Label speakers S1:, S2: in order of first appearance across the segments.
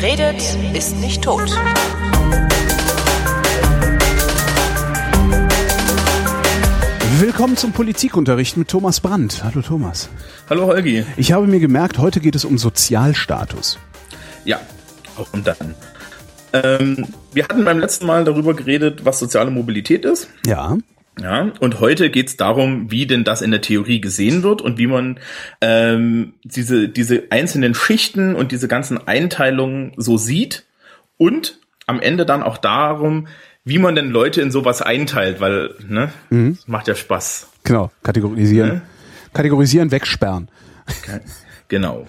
S1: Wer redet, ist nicht tot.
S2: Willkommen zum Politikunterricht mit Thomas Brandt. Hallo Thomas.
S3: Hallo Holgi.
S2: Ich habe mir gemerkt, heute geht es um Sozialstatus.
S3: Ja, und dann. Ähm, wir hatten beim letzten Mal darüber geredet, was soziale Mobilität ist.
S2: Ja.
S3: Ja, und heute geht es darum, wie denn das in der Theorie gesehen wird und wie man ähm, diese, diese einzelnen Schichten und diese ganzen Einteilungen so sieht und am Ende dann auch darum, wie man denn Leute in sowas einteilt, weil, ne, mhm. macht ja Spaß.
S2: Genau, kategorisieren. Ne? Kategorisieren, wegsperren.
S3: Genau.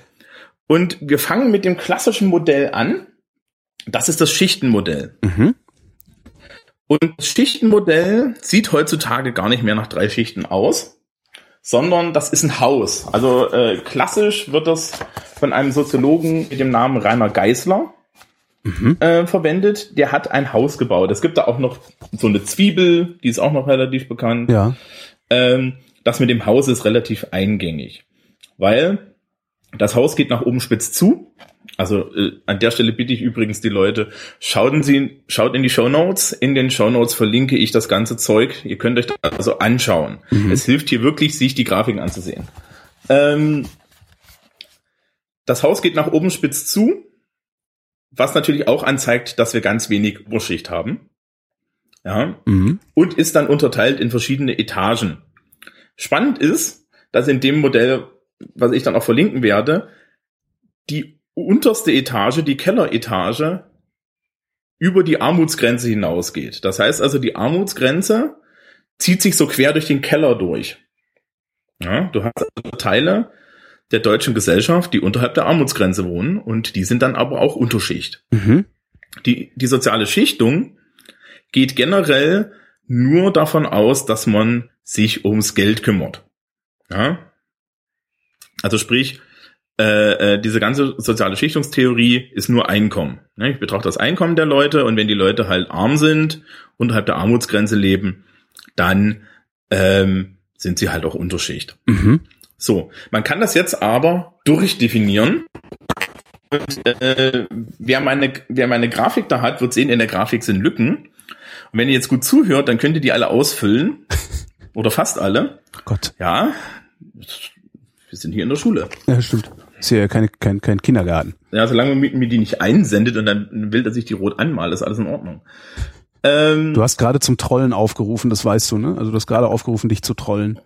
S3: Und wir fangen mit dem klassischen Modell an. Das ist das Schichtenmodell. Mhm. Und das Schichtenmodell sieht heutzutage gar nicht mehr nach drei Schichten aus, sondern das ist ein Haus. Also äh, klassisch wird das von einem Soziologen mit dem Namen Rainer Geisler mhm. äh, verwendet. Der hat ein Haus gebaut. Es gibt da auch noch so eine Zwiebel, die ist auch noch relativ bekannt.
S2: Ja.
S3: Ähm, das mit dem Haus ist relativ eingängig, weil das Haus geht nach oben spitz zu also äh, an der Stelle bitte ich übrigens die Leute, schauen Sie, schaut in die Show Notes. In den Show Notes verlinke ich das ganze Zeug. Ihr könnt euch das also anschauen. Mhm. Es hilft hier wirklich, sich die Grafiken anzusehen. Ähm, das Haus geht nach oben spitz zu, was natürlich auch anzeigt, dass wir ganz wenig Urschicht haben. Ja. Mhm. Und ist dann unterteilt in verschiedene Etagen. Spannend ist, dass in dem Modell, was ich dann auch verlinken werde, die unterste Etage, die Kelleretage, über die Armutsgrenze hinausgeht. Das heißt also, die Armutsgrenze zieht sich so quer durch den Keller durch. Ja, du hast also Teile der deutschen Gesellschaft, die unterhalb der Armutsgrenze wohnen und die sind dann aber auch Unterschicht. Mhm. Die, die soziale Schichtung geht generell nur davon aus, dass man sich ums Geld kümmert. Ja? Also sprich, äh, äh, diese ganze soziale Schichtungstheorie ist nur Einkommen. Ne? Ich betrachte das Einkommen der Leute und wenn die Leute halt arm sind, unterhalb der Armutsgrenze leben, dann ähm, sind sie halt auch Unterschicht. Mhm. So, man kann das jetzt aber durchdefinieren. Und, äh, wer, meine, wer meine Grafik da hat, wird sehen, in der Grafik sind Lücken. Und wenn ihr jetzt gut zuhört, dann könnt ihr die alle ausfüllen. Oder fast alle.
S2: Gott.
S3: Ja. Wir sind hier in der Schule.
S2: Ja, stimmt. Ist ja keine, kein, kein Kindergarten.
S3: Ja, solange man mir die nicht einsendet und dann will, dass ich die rot anmale, ist alles in Ordnung.
S2: Ähm, du hast gerade zum Trollen aufgerufen, das weißt du, ne? Also du hast gerade aufgerufen, dich zu trollen.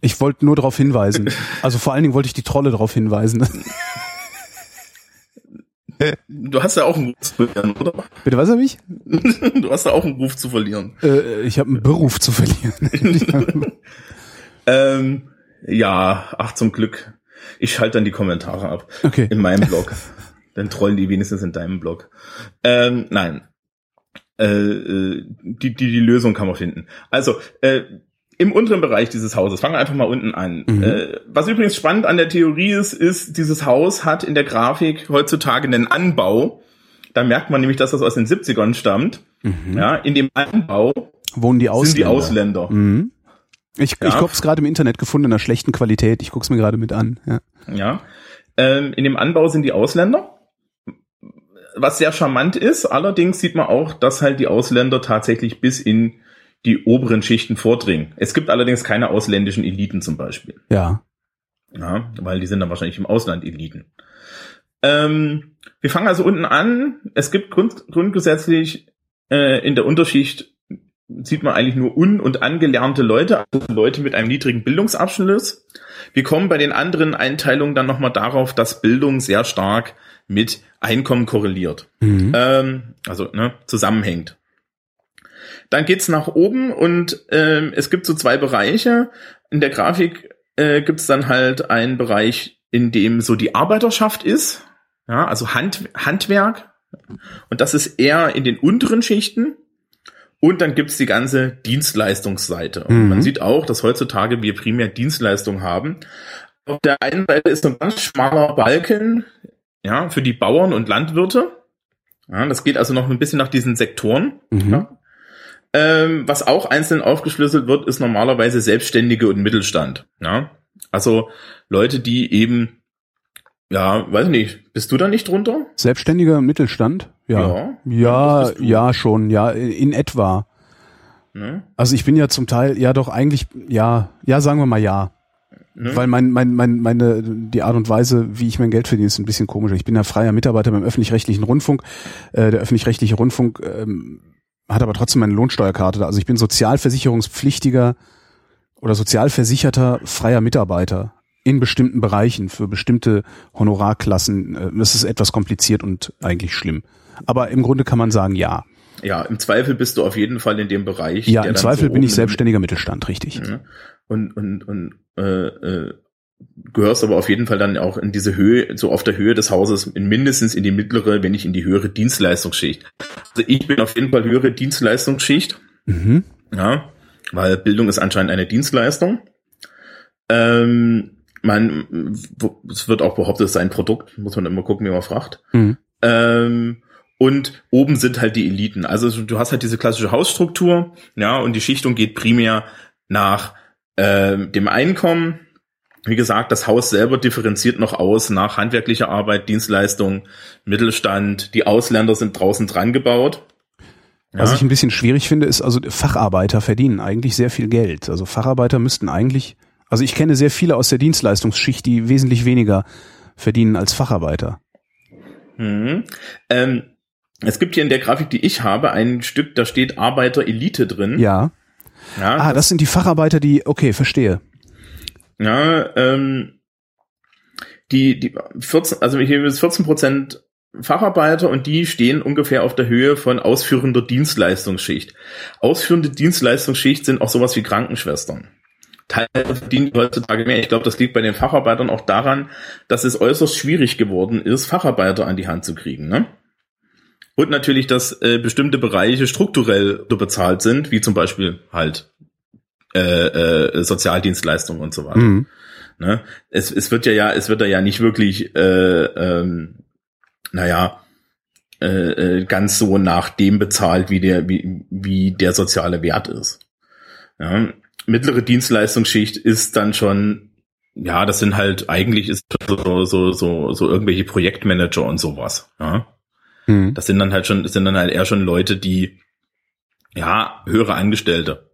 S2: Ich wollte nur darauf hinweisen. Also vor allen Dingen wollte ich die Trolle darauf hinweisen.
S3: Du hast ja auch einen Ruf zu verlieren, oder?
S2: Bitte, was habe ich?
S3: Du hast ja auch einen Ruf zu verlieren.
S2: Äh, ich habe einen Beruf zu verlieren.
S3: ähm, ja, ach zum Glück. Ich schalte dann die Kommentare ab.
S2: Okay.
S3: In meinem Blog. dann trollen die wenigstens in deinem Blog. Ähm, nein. Äh, äh, die, die, die Lösung kann man finden. Also, äh, im unteren Bereich dieses Hauses, fangen wir einfach mal unten an. Mhm. Äh, was übrigens spannend an der Theorie ist, ist, dieses Haus hat in der Grafik heutzutage einen Anbau. Da merkt man nämlich, dass das aus den 70ern stammt. Mhm. Ja, in dem Anbau
S2: wohnen die Ausländer.
S3: Sind die Ausländer.
S2: Mhm. Ich, ja. ich habe es gerade im Internet gefunden in einer schlechten Qualität. Ich guck's mir gerade mit an. Ja.
S3: ja. Ähm, in dem Anbau sind die Ausländer. Was sehr charmant ist, allerdings sieht man auch, dass halt die Ausländer tatsächlich bis in die oberen Schichten vordringen. Es gibt allerdings keine ausländischen Eliten zum Beispiel.
S2: Ja.
S3: Ja, weil die sind dann wahrscheinlich im Ausland Eliten. Ähm, wir fangen also unten an. Es gibt grund grundgesetzlich äh, in der Unterschicht sieht man eigentlich nur un- und angelernte Leute, also Leute mit einem niedrigen Bildungsabschluss. Wir kommen bei den anderen Einteilungen dann nochmal darauf, dass Bildung sehr stark mit Einkommen korreliert. Mhm. Ähm, also ne, zusammenhängt. Dann geht's nach oben und ähm, es gibt so zwei Bereiche. In der Grafik äh, gibt's dann halt einen Bereich, in dem so die Arbeiterschaft ist, ja, also Hand, Handwerk. Und das ist eher in den unteren Schichten. Und dann gibt's die ganze Dienstleistungsseite. Und mhm. man sieht auch, dass heutzutage wir primär Dienstleistungen haben. Auf der einen Seite ist ein ganz schmaler Balken, ja, für die Bauern und Landwirte. Ja, das geht also noch ein bisschen nach diesen Sektoren. Mhm. Ja. Ähm, was auch einzeln aufgeschlüsselt wird, ist normalerweise Selbstständige und Mittelstand. Ja. Also Leute, die eben ja, weiß nicht. Bist du da nicht drunter?
S2: Selbstständiger Mittelstand? Ja. Ja, ja, ja schon, ja, in etwa. Ne? Also ich bin ja zum Teil, ja doch eigentlich, ja, ja, sagen wir mal ja. Ne? Weil mein, mein, mein, meine, die Art und Weise, wie ich mein Geld verdiene, ist ein bisschen komischer. Ich bin ja freier Mitarbeiter beim öffentlich-rechtlichen Rundfunk. Äh, der öffentlich-rechtliche Rundfunk ähm, hat aber trotzdem meine Lohnsteuerkarte. Also ich bin sozialversicherungspflichtiger oder sozialversicherter freier Mitarbeiter in bestimmten Bereichen für bestimmte Honorarklassen. Äh, das ist etwas kompliziert und eigentlich schlimm. Aber im Grunde kann man sagen, ja.
S3: Ja, im Zweifel bist du auf jeden Fall in dem Bereich.
S2: Ja, im Zweifel so bin ich selbstständiger Mittelstand, richtig.
S3: Mhm. Und, und, und äh, äh, gehörst aber auf jeden Fall dann auch in diese Höhe, so auf der Höhe des Hauses, in mindestens in die mittlere, wenn nicht in die höhere Dienstleistungsschicht. Also ich bin auf jeden Fall höhere Dienstleistungsschicht. Mhm. Ja, weil Bildung ist anscheinend eine Dienstleistung. Ähm, man, es wird auch behauptet, es sei ein Produkt, muss man immer gucken, wie man fragt. Mhm. Ähm, und oben sind halt die Eliten. Also du hast halt diese klassische Hausstruktur, ja, und die Schichtung geht primär nach äh, dem Einkommen. Wie gesagt, das Haus selber differenziert noch aus nach handwerklicher Arbeit, Dienstleistung, Mittelstand. Die Ausländer sind draußen dran gebaut.
S2: Ja. Was ich ein bisschen schwierig finde, ist, also Facharbeiter verdienen eigentlich sehr viel Geld. Also Facharbeiter müssten eigentlich, also ich kenne sehr viele aus der Dienstleistungsschicht, die wesentlich weniger verdienen als Facharbeiter.
S3: Mhm. Ähm, es gibt hier in der Grafik, die ich habe, ein Stück, da steht Arbeiter Elite drin.
S2: Ja. ja ah, das, das sind die Facharbeiter, die, okay, verstehe.
S3: Ja, ähm, die, die 14, also hier ist 14 Prozent Facharbeiter und die stehen ungefähr auf der Höhe von ausführender Dienstleistungsschicht. Ausführende Dienstleistungsschicht sind auch sowas wie Krankenschwestern. Teilweise verdienen die heutzutage mehr. Ich glaube, das liegt bei den Facharbeitern auch daran, dass es äußerst schwierig geworden ist, Facharbeiter an die Hand zu kriegen. Ne? Und natürlich, dass äh, bestimmte Bereiche strukturell so bezahlt sind, wie zum Beispiel halt äh, äh, Sozialdienstleistungen und so weiter. Mhm. Ne? Es, es wird ja, ja, es wird ja nicht wirklich, äh, ähm, naja, äh, äh, ganz so nach dem bezahlt, wie der, wie, wie der soziale Wert ist. Ja? Mittlere Dienstleistungsschicht ist dann schon, ja, das sind halt eigentlich ist so, so, so, so irgendwelche Projektmanager und sowas. Ja? Mhm. Das sind dann halt schon, das sind dann halt eher schon Leute, die, ja, höhere Angestellte.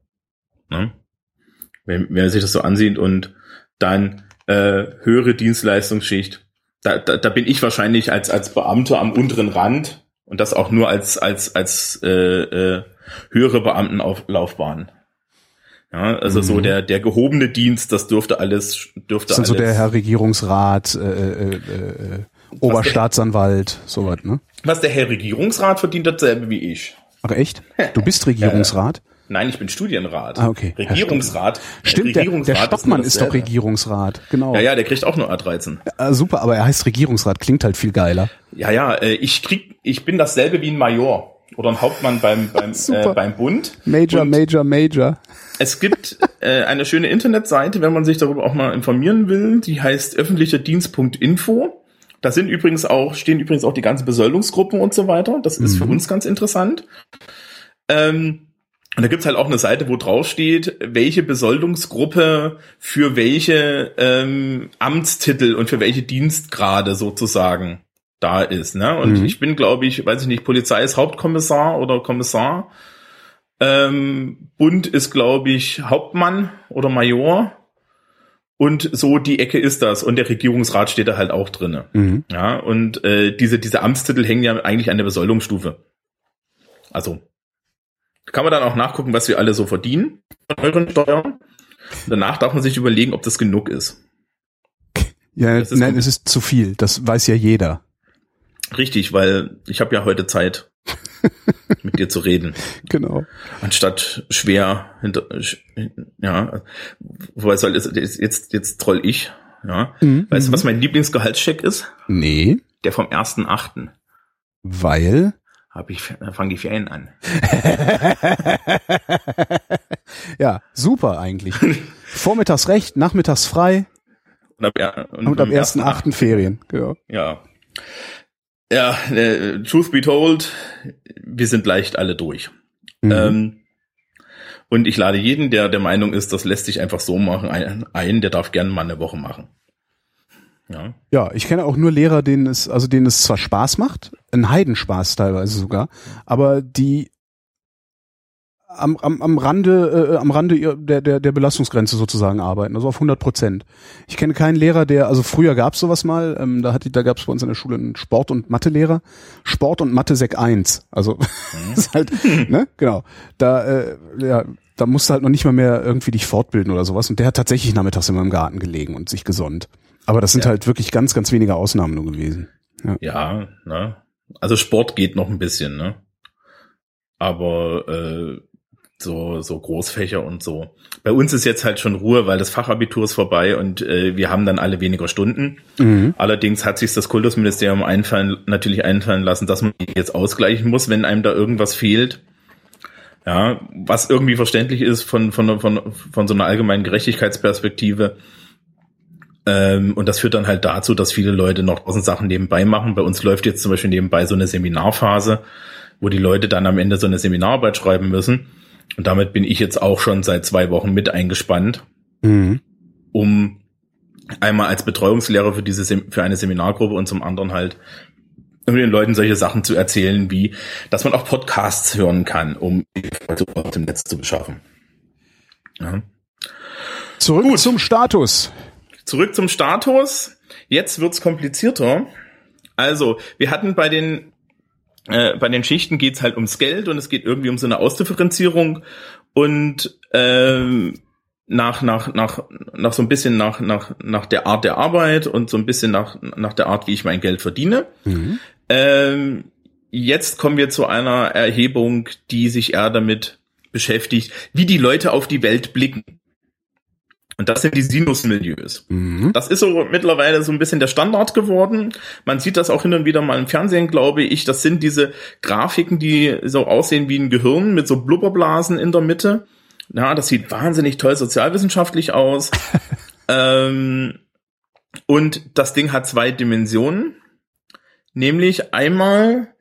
S3: Ne? Wenn, wenn man sich das so ansieht und dann äh, höhere Dienstleistungsschicht, da, da, da bin ich wahrscheinlich als, als Beamter am unteren Rand und das auch nur als, als, als äh, äh, höhere Beamtenlaufbahn. Ja, also mhm. so der der gehobene Dienst, das dürfte alles dürfte
S2: das alles. so der Herr Regierungsrat, äh, äh, äh, Oberstaatsanwalt, sowas, ne?
S3: Was der Herr Regierungsrat verdient, dasselbe wie ich.
S2: Ach echt? Du bist Regierungsrat?
S3: Nein, ich bin Studienrat.
S2: Ah, okay.
S3: Regierungsrat.
S2: Stimmt, Regierungsrat der, der Stockmann ist, ist, doch Regierungsrat, genau.
S3: Ja, ja, der kriegt auch nur A13.
S2: Ja, super, aber er heißt Regierungsrat, klingt halt viel geiler.
S3: Ja, ja, äh, ich krieg, ich bin dasselbe wie ein Major oder ein Hauptmann beim beim äh, beim Bund.
S2: Major, Und Major, Major.
S3: Es gibt äh, eine schöne Internetseite, wenn man sich darüber auch mal informieren will. Die heißt öffentlicherdienst.info. Da sind übrigens auch, stehen übrigens auch die ganzen Besoldungsgruppen und so weiter. Das ist mhm. für uns ganz interessant. Ähm, und da gibt's halt auch eine Seite, wo drauf steht, welche Besoldungsgruppe für welche ähm, Amtstitel und für welche Dienstgrade sozusagen da ist. Ne? Und mhm. ich bin, glaube ich, weiß ich nicht, Polizei ist Hauptkommissar oder Kommissar. Ähm, Bund ist, glaube ich, Hauptmann oder Major. Und so die Ecke ist das. Und der Regierungsrat steht da halt auch drinne. Mhm. Ja, und äh, diese, diese Amtstitel hängen ja eigentlich an der Besoldungsstufe. Also kann man dann auch nachgucken, was wir alle so verdienen von euren Steuern. Danach darf man sich überlegen, ob das genug ist.
S2: Ja, nein, es ist zu viel. Das weiß ja jeder.
S3: Richtig, weil ich habe ja heute Zeit, mit dir zu reden.
S2: Genau.
S3: Anstatt schwer hinter, ja, wobei soll jetzt, jetzt, jetzt troll ich, ja. Mhm. Weißt du, was mein Lieblingsgehaltscheck ist?
S2: Nee.
S3: Der vom 1.8.
S2: Weil?
S3: Hab ich, fangen die Ferien an.
S2: ja, super eigentlich. Vormittags recht, nachmittags frei.
S3: Und ab, ja, und,
S2: und am 1.8. Ferien, genau.
S3: Ja. Ja, äh, truth be told, wir sind leicht alle durch. Mhm. Ähm, und ich lade jeden, der der Meinung ist, das lässt sich einfach so machen, ein, ein der darf gerne mal eine Woche machen.
S2: Ja. ja, ich kenne auch nur Lehrer, denen es, also denen es zwar Spaß macht, ein Heidenspaß teilweise sogar, aber die am, am, am Rande, äh, am Rande der, der, der Belastungsgrenze sozusagen arbeiten, also auf 100 Prozent. Ich kenne keinen Lehrer, der, also früher gab es sowas mal, ähm, da, hat, da gab es bei uns in der Schule einen Sport- und Mathelehrer, Sport und Mathe Sek 1, also mhm. ist halt, ne, genau, da, äh, ja, da musst du halt noch nicht mal mehr irgendwie dich fortbilden oder sowas und der hat tatsächlich nachmittags immer im Garten gelegen und sich gesonnt. Aber das sind ja. halt wirklich ganz, ganz wenige Ausnahmen nur gewesen.
S3: Ja, ja ne? Also Sport geht noch ein bisschen, ne? Aber äh, so, so Großfächer und so. Bei uns ist jetzt halt schon Ruhe, weil das Fachabitur ist vorbei und äh, wir haben dann alle weniger Stunden. Mhm. Allerdings hat sich das Kultusministerium einfallen, natürlich einfallen lassen, dass man jetzt ausgleichen muss, wenn einem da irgendwas fehlt. Ja, was irgendwie verständlich ist von, von, von, von so einer allgemeinen Gerechtigkeitsperspektive. Ähm, und das führt dann halt dazu, dass viele Leute noch tausend Sachen nebenbei machen. Bei uns läuft jetzt zum Beispiel nebenbei so eine Seminarphase, wo die Leute dann am Ende so eine Seminararbeit schreiben müssen. Und damit bin ich jetzt auch schon seit zwei Wochen mit eingespannt, mhm. um einmal als Betreuungslehrer für diese für eine Seminargruppe und zum anderen halt um den Leuten solche Sachen zu erzählen, wie dass man auch Podcasts hören kann, um auf dem Netz zu beschaffen.
S2: Ja. Zurück Gut. zum Status.
S3: Zurück zum Status. Jetzt wird's komplizierter. Also, wir hatten bei den äh, bei den Schichten geht's halt ums Geld und es geht irgendwie um so eine Ausdifferenzierung und ähm, nach nach nach nach so ein bisschen nach nach nach der Art der Arbeit und so ein bisschen nach nach der Art, wie ich mein Geld verdiene. Mhm. Ähm, jetzt kommen wir zu einer Erhebung, die sich eher damit beschäftigt, wie die Leute auf die Welt blicken. Und das sind die Sinusmilieus. Mhm. Das ist so mittlerweile so ein bisschen der Standard geworden. Man sieht das auch hin und wieder mal im Fernsehen, glaube ich. Das sind diese Grafiken, die so aussehen wie ein Gehirn mit so Blubberblasen in der Mitte. Ja, das sieht wahnsinnig toll sozialwissenschaftlich aus. ähm, und das Ding hat zwei Dimensionen. Nämlich einmal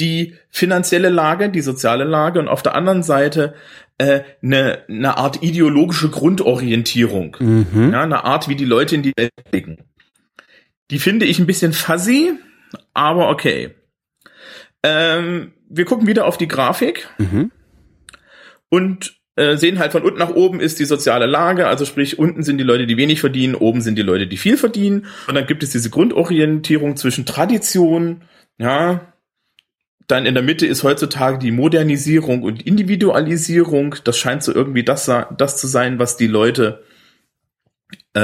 S3: die finanzielle Lage, die soziale Lage und auf der anderen Seite äh, eine, eine Art ideologische Grundorientierung, mhm. ja, eine Art, wie die Leute in die Welt blicken. Die finde ich ein bisschen fuzzy, aber okay. Ähm, wir gucken wieder auf die Grafik mhm. und äh, sehen halt von unten nach oben ist die soziale Lage, also sprich unten sind die Leute, die wenig verdienen, oben sind die Leute, die viel verdienen und dann gibt es diese Grundorientierung zwischen Tradition, ja, dann in der Mitte ist heutzutage die Modernisierung und Individualisierung. Das scheint so irgendwie das, das zu sein, was die Leute, äh,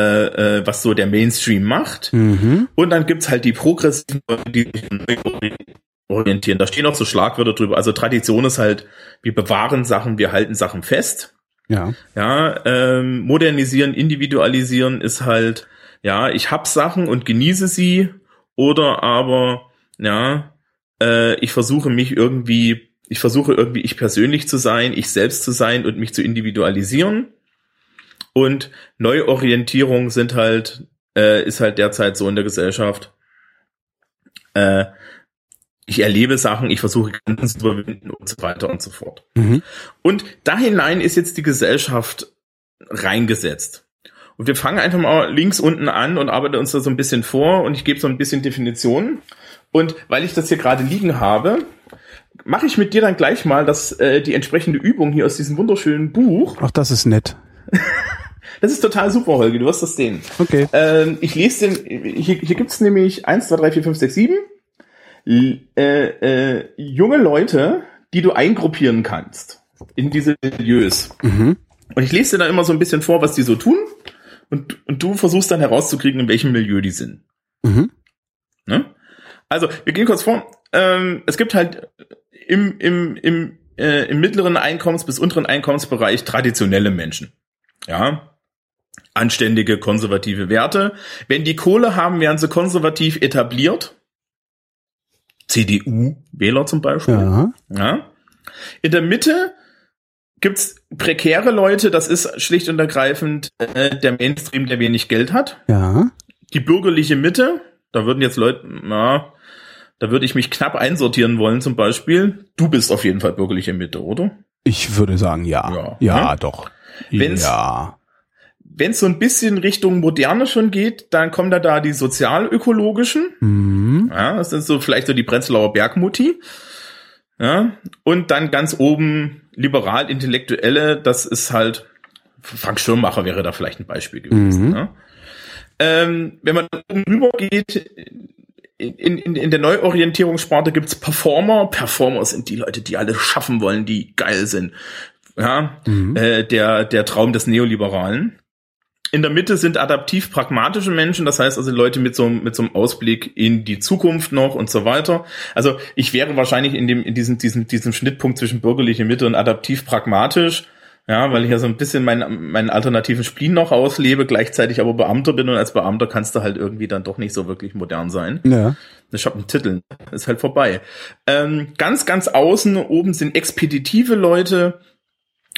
S3: äh, was so der Mainstream macht. Mhm. Und dann gibt's halt die progressiven, die sich orientieren. Da stehen auch so Schlagwörter drüber. Also Tradition ist halt, wir bewahren Sachen, wir halten Sachen fest. Ja. Ja, ähm, modernisieren, individualisieren ist halt, ja, ich hab Sachen und genieße sie. Oder aber, ja, äh, ich versuche mich irgendwie, ich versuche irgendwie ich persönlich zu sein, ich selbst zu sein und mich zu individualisieren. Und Neuorientierung sind halt, äh, ist halt derzeit so in der Gesellschaft. Äh, ich erlebe Sachen, ich versuche Grenzen zu überwinden und so weiter und so fort. Mhm. Und da hinein ist jetzt die Gesellschaft reingesetzt. Und wir fangen einfach mal links unten an und arbeiten uns da so ein bisschen vor und ich gebe so ein bisschen Definitionen. Und weil ich das hier gerade liegen habe, mache ich mit dir dann gleich mal das, äh, die entsprechende Übung hier aus diesem wunderschönen Buch.
S2: Ach, das ist nett.
S3: das ist total super, Holger, du wirst das sehen.
S2: Okay.
S3: Ähm, ich lese den, hier, hier gibt's nämlich eins, zwei, drei, vier, fünf, sechs, sieben äh, äh, junge Leute, die du eingruppieren kannst in diese Milieus. Mhm. Und ich lese dir dann immer so ein bisschen vor, was die so tun. Und, und du versuchst dann herauszukriegen, in welchem Milieu die sind. Mhm. Ne? Also, wir gehen kurz vor. Ähm, es gibt halt im, im, im, äh, im mittleren Einkommens- bis unteren Einkommensbereich traditionelle Menschen. Ja. Anständige, konservative Werte. Wenn die Kohle haben, werden sie konservativ etabliert. CDU-Wähler zum Beispiel. Ja. ja. In der Mitte gibt's prekäre Leute, das ist schlicht und ergreifend äh, der Mainstream, der wenig Geld hat.
S2: Ja.
S3: Die bürgerliche Mitte, da würden jetzt Leute, na, da würde ich mich knapp einsortieren wollen zum Beispiel. Du bist auf jeden Fall bürgerliche Mitte, oder?
S2: Ich würde sagen, ja. Ja, ja hm? doch.
S3: Wenn's, ja. wenn es so ein bisschen Richtung Moderne schon geht, dann kommen da da die sozialökologischen. Mhm. Ja, das sind so vielleicht so die Prenzlauer Bergmutti. Ja, und dann ganz oben liberal-intellektuelle, das ist halt, Frank Schirmacher wäre da vielleicht ein Beispiel gewesen. Mhm. Ne? Ähm, wenn man oben rüber geht, in, in, in der Neuorientierungssparte gibt's Performer. Performer sind die Leute, die alles schaffen wollen, die geil sind. Ja, mhm. äh, der, der Traum des Neoliberalen. In der Mitte sind adaptiv pragmatische Menschen, das heißt also Leute mit so, mit so einem Ausblick in die Zukunft noch und so weiter. Also ich wäre wahrscheinlich in dem, in diesem, diesem, diesem Schnittpunkt zwischen bürgerliche Mitte und adaptiv pragmatisch. Ja, weil ich ja so ein bisschen meinen, meinen alternativen Spleen noch auslebe, gleichzeitig aber Beamter bin und als Beamter kannst du halt irgendwie dann doch nicht so wirklich modern sein. Ja. Ich habe einen Titel, ist halt vorbei. Ähm, ganz, ganz außen oben sind expeditive Leute,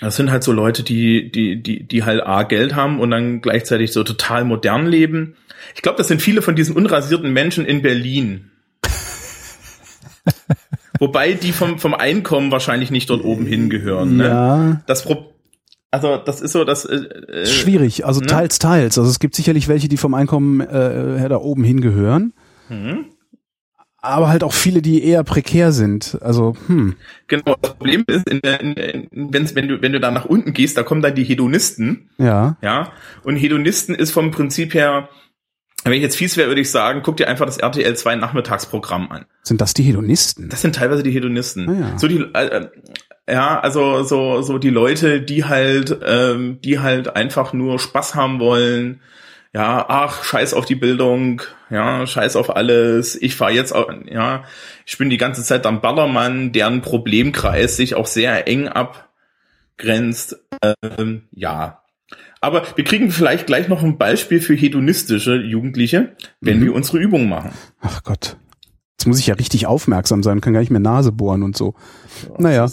S3: das sind halt so Leute, die, die, die, die halt A Geld haben und dann gleichzeitig so total modern leben. Ich glaube, das sind viele von diesen unrasierten Menschen in Berlin. Wobei die vom, vom Einkommen wahrscheinlich nicht dort oben hingehören. Ne? Ja. Das Pro also das ist so, das äh,
S2: äh schwierig. Also ne? teils, teils. Also es gibt sicherlich welche, die vom Einkommen äh, her da oben hingehören. Mhm aber halt auch viele, die eher prekär sind. Also, hm.
S3: Genau, das Problem ist, in der, in, in, wenn, wenn, du, wenn du da nach unten gehst, da kommen dann die Hedonisten. Ja. Ja. Und Hedonisten ist vom Prinzip her, wenn ich jetzt fies wäre, würde ich sagen, guck dir einfach das RTL 2 Nachmittagsprogramm an.
S2: Sind das die Hedonisten?
S3: Das sind teilweise die Hedonisten. Ah, ja. So die, äh, ja, also so, so die Leute, die halt, ähm, die halt einfach nur Spaß haben wollen, ja, ach, scheiß auf die Bildung, ja, scheiß auf alles, ich fahre jetzt, auch, ja, ich bin die ganze Zeit am Ballermann, deren Problemkreis sich auch sehr eng abgrenzt, ähm, ja. Aber wir kriegen vielleicht gleich noch ein Beispiel für hedonistische Jugendliche, wenn mhm. wir unsere Übungen machen.
S2: Ach Gott. Jetzt muss ich ja richtig aufmerksam sein, kann gar nicht mehr Nase bohren und so. Ja, naja.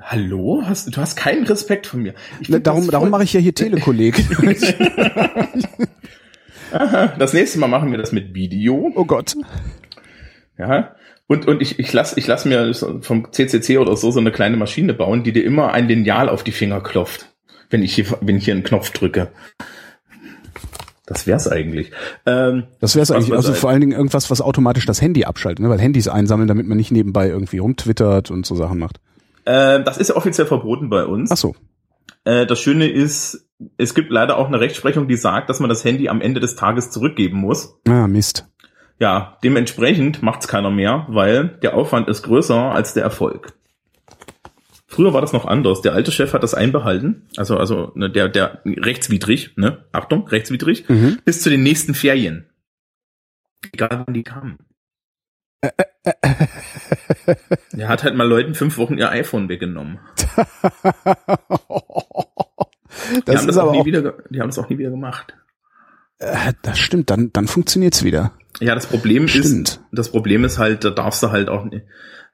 S3: Hallo? Hast, du hast keinen Respekt von mir.
S2: Ne, darum darum mache ich ja hier Telekolleg.
S3: das nächste Mal machen wir das mit Video.
S2: Oh Gott.
S3: Ja. Und, und ich, ich lass, ich lass mir vom CCC oder so so eine kleine Maschine bauen, die dir immer ein Lineal auf die Finger klopft, wenn ich hier, wenn ich hier einen Knopf drücke. Das wär's eigentlich.
S2: Ähm, das wär's eigentlich. Also vor allen Dingen irgendwas, was automatisch das Handy abschaltet, ne? weil Handys einsammeln, damit man nicht nebenbei irgendwie rumtwittert und so Sachen macht.
S3: Äh, das ist ja offiziell verboten bei uns.
S2: Ach so.
S3: Äh, das Schöne ist, es gibt leider auch eine Rechtsprechung, die sagt, dass man das Handy am Ende des Tages zurückgeben muss.
S2: Ah, Mist.
S3: Ja, dementsprechend macht's keiner mehr, weil der Aufwand ist größer als der Erfolg. Früher war das noch anders. Der alte Chef hat das einbehalten, also also ne, der der rechtswidrig, ne, Achtung, rechtswidrig, mhm. bis zu den nächsten Ferien. Egal wann die kamen. Er hat halt mal Leuten fünf Wochen ihr iPhone weggenommen. die haben das auch nie wieder, die haben es auch nie wieder gemacht.
S2: Äh, das stimmt, dann, dann funktioniert's wieder.
S3: Ja, das Problem stimmt. ist, das Problem ist halt, da darfst du halt auch nicht,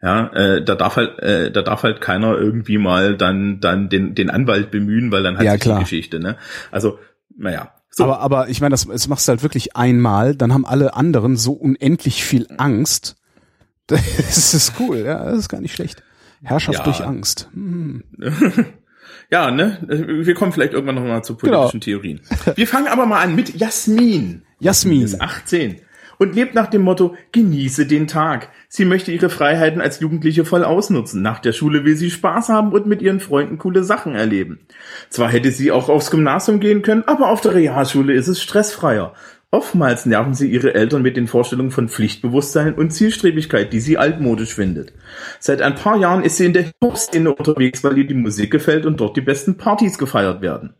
S3: ja, äh, da darf halt, äh, da darf halt keiner irgendwie mal dann, dann den, den Anwalt bemühen, weil dann hat
S2: ja,
S3: die Geschichte, ne? Also, naja.
S2: So. Aber, aber ich meine, das, das machst du halt wirklich einmal, dann haben alle anderen so unendlich viel Angst. Das ist cool, ja, das ist gar nicht schlecht. Herrschaft ja. durch Angst. Hm.
S3: ja, ne? Wir kommen vielleicht irgendwann noch mal zu politischen genau. Theorien. Wir fangen aber mal an mit Jasmin.
S2: Jasmin.
S3: ist 18 und lebt nach dem Motto, genieße den Tag. Sie möchte ihre Freiheiten als Jugendliche voll ausnutzen. Nach der Schule will sie Spaß haben und mit ihren Freunden coole Sachen erleben. Zwar hätte sie auch aufs Gymnasium gehen können, aber auf der Realschule ist es stressfreier. Oftmals nerven sie ihre Eltern mit den Vorstellungen von Pflichtbewusstsein und Zielstrebigkeit, die sie altmodisch findet. Seit ein paar Jahren ist sie in der Hip-Hop-Szene unterwegs, weil ihr die Musik gefällt und dort die besten Partys gefeiert werden.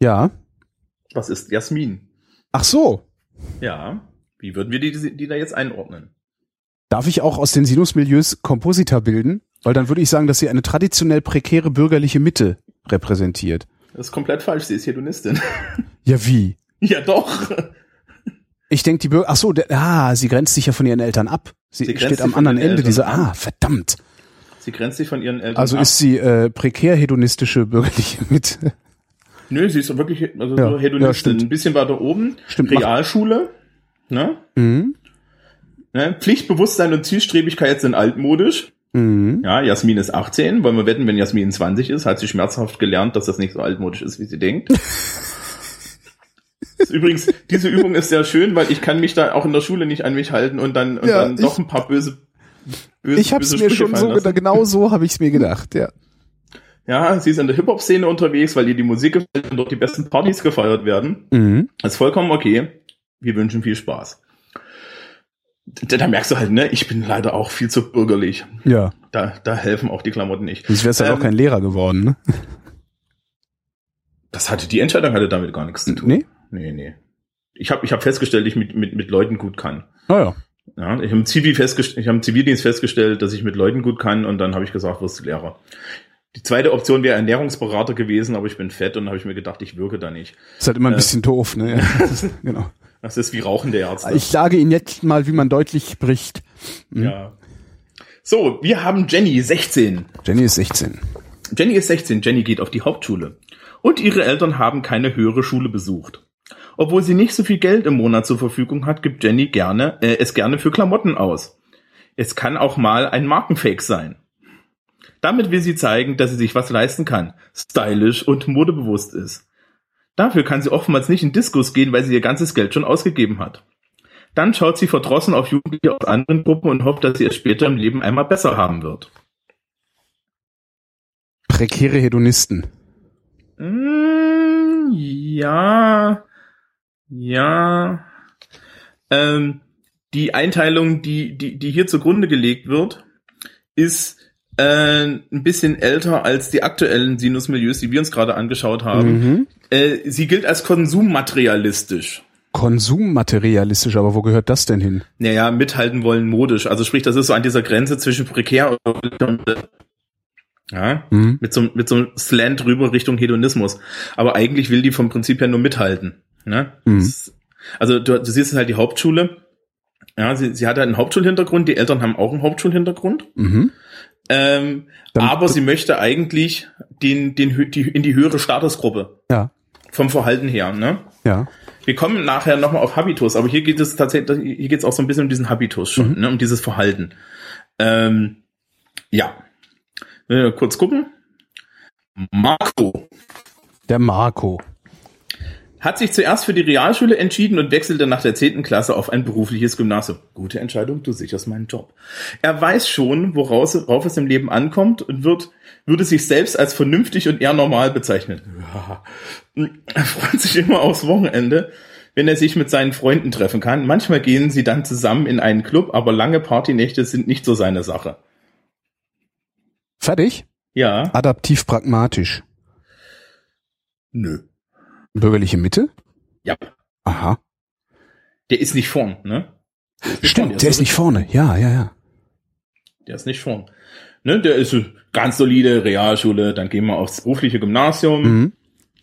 S2: Ja.
S3: Was ist Jasmin?
S2: Ach so.
S3: Ja. Wie würden wir die, die da jetzt einordnen?
S2: Darf ich auch aus den Sinusmilieus Kompositor bilden? Weil dann würde ich sagen, dass sie eine traditionell prekäre bürgerliche Mitte repräsentiert.
S3: Das ist komplett falsch, sie ist Hedonistin.
S2: Ja, wie?
S3: Ja, doch.
S2: Ich denke, die Bürger, ach so, der, ah, sie grenzt sich ja von ihren Eltern ab. Sie, sie steht am anderen Ende dieser, ah, verdammt.
S3: Sie grenzt sich von ihren Eltern
S2: also ab. Also ist sie äh, prekär hedonistische bürgerliche Mitte.
S3: Nö, sie ist wirklich also ja, so Hedonistin. Ja, Ein bisschen weiter oben.
S2: Stimmt.
S3: Realschule. Ne? Mhm. Ne? Pflichtbewusstsein und Zielstrebigkeit sind altmodisch. Mhm. Ja, Jasmin ist 18. Wollen wir wetten, wenn Jasmin 20 ist, hat sie schmerzhaft gelernt, dass das nicht so altmodisch ist, wie sie denkt. Übrigens, diese Übung ist sehr schön, weil ich kann mich da auch in der Schule nicht an mich halten und dann, und ja, dann doch ein paar böse,
S2: böse Ich habe es mir schon so genau so habe ich es mir gedacht, ja.
S3: Ja, sie ist in der Hip-Hop-Szene unterwegs, weil ihr die Musik gefällt und dort die besten Partys gefeiert werden. Mhm. Das ist vollkommen okay. Wir wünschen viel Spaß. Da, da merkst du halt, ne, ich bin leider auch viel zu bürgerlich.
S2: Ja.
S3: Da, da helfen auch die Klamotten nicht.
S2: Sonst wärst du halt ähm, auch kein Lehrer geworden, ne?
S3: Das hatte, die Entscheidung hatte damit gar nichts zu tun. Nee? Nee, nee. Ich habe ich hab festgestellt, ich mit, mit, mit Leuten gut kann.
S2: Ah ja.
S3: Ja, ich habe im, Zivil ich hab im Zivildienst festgestellt, dass ich mit Leuten gut kann und dann habe ich gesagt, wirst du Lehrer. Die zweite Option wäre Ernährungsberater gewesen, aber ich bin fett und habe ich mir gedacht, ich wirke da nicht.
S2: Ist halt immer ein äh, bisschen doof, ne?
S3: Ja, das ist, genau. Das ist wie Rauchen der Ärzte.
S2: Ich sage Ihnen jetzt mal, wie man deutlich spricht.
S3: Hm? Ja. So, wir haben Jenny, 16.
S2: Jenny ist 16.
S3: Jenny ist 16. Jenny geht auf die Hauptschule. Und ihre Eltern haben keine höhere Schule besucht. Obwohl sie nicht so viel Geld im Monat zur Verfügung hat, gibt Jenny gerne, äh, es gerne für Klamotten aus. Es kann auch mal ein Markenfake sein. Damit will sie zeigen, dass sie sich was leisten kann, stylisch und modebewusst ist. Dafür kann sie oftmals nicht in Diskos gehen, weil sie ihr ganzes Geld schon ausgegeben hat. Dann schaut sie verdrossen auf Jugendliche aus anderen Gruppen und hofft, dass sie es später im Leben einmal besser haben wird.
S2: Prekäre Hedonisten.
S3: Mm, ja, ja. Ähm, die Einteilung, die, die, die hier zugrunde gelegt wird, ist äh, ein bisschen älter als die aktuellen Sinusmilieus, die wir uns gerade angeschaut haben. Mhm. Äh, sie gilt als konsummaterialistisch.
S2: Konsummaterialistisch, aber wo gehört das denn hin?
S3: Naja, mithalten wollen modisch. Also sprich, das ist so an dieser Grenze zwischen prekär und ja, mhm. mit so, mit so einem Slant drüber Richtung Hedonismus. Aber eigentlich will die vom Prinzip her nur mithalten. Ne? Mhm. Also du, du siehst halt die Hauptschule. Ja, sie, sie hat halt einen Hauptschulhintergrund, die Eltern haben auch einen Hauptschulhintergrund. Mhm. Ähm, aber sie möchte eigentlich den, den, die, in die höhere Statusgruppe.
S2: Ja.
S3: Vom Verhalten her, ne?
S2: Ja.
S3: Wir kommen nachher nochmal auf Habitus, aber hier geht es tatsächlich, hier geht es auch so ein bisschen um diesen Habitus schon, mhm. ne, um dieses Verhalten. Ähm, ja. Kurz gucken. Marco.
S2: Der Marco
S3: hat sich zuerst für die Realschule entschieden und wechselte nach der zehnten Klasse auf ein berufliches Gymnasium. Gute Entscheidung, du sicherst meinen Job. Er weiß schon, woraus, worauf es im Leben ankommt und wird, würde sich selbst als vernünftig und eher normal bezeichnen. Er freut sich immer aufs Wochenende, wenn er sich mit seinen Freunden treffen kann. Manchmal gehen sie dann zusammen in einen Club, aber lange Partynächte sind nicht so seine Sache.
S2: Fertig?
S3: Ja.
S2: Adaptiv pragmatisch.
S3: Nö.
S2: Bürgerliche Mitte?
S3: Ja.
S2: Aha.
S3: Der ist nicht vorn, ne?
S2: Der Stimmt, der, der ist, nicht vorne. Ja, ja, ja.
S3: Der ist nicht vorn. Ne, der ist ganz solide Realschule, dann gehen wir aufs berufliche Gymnasium. Mhm.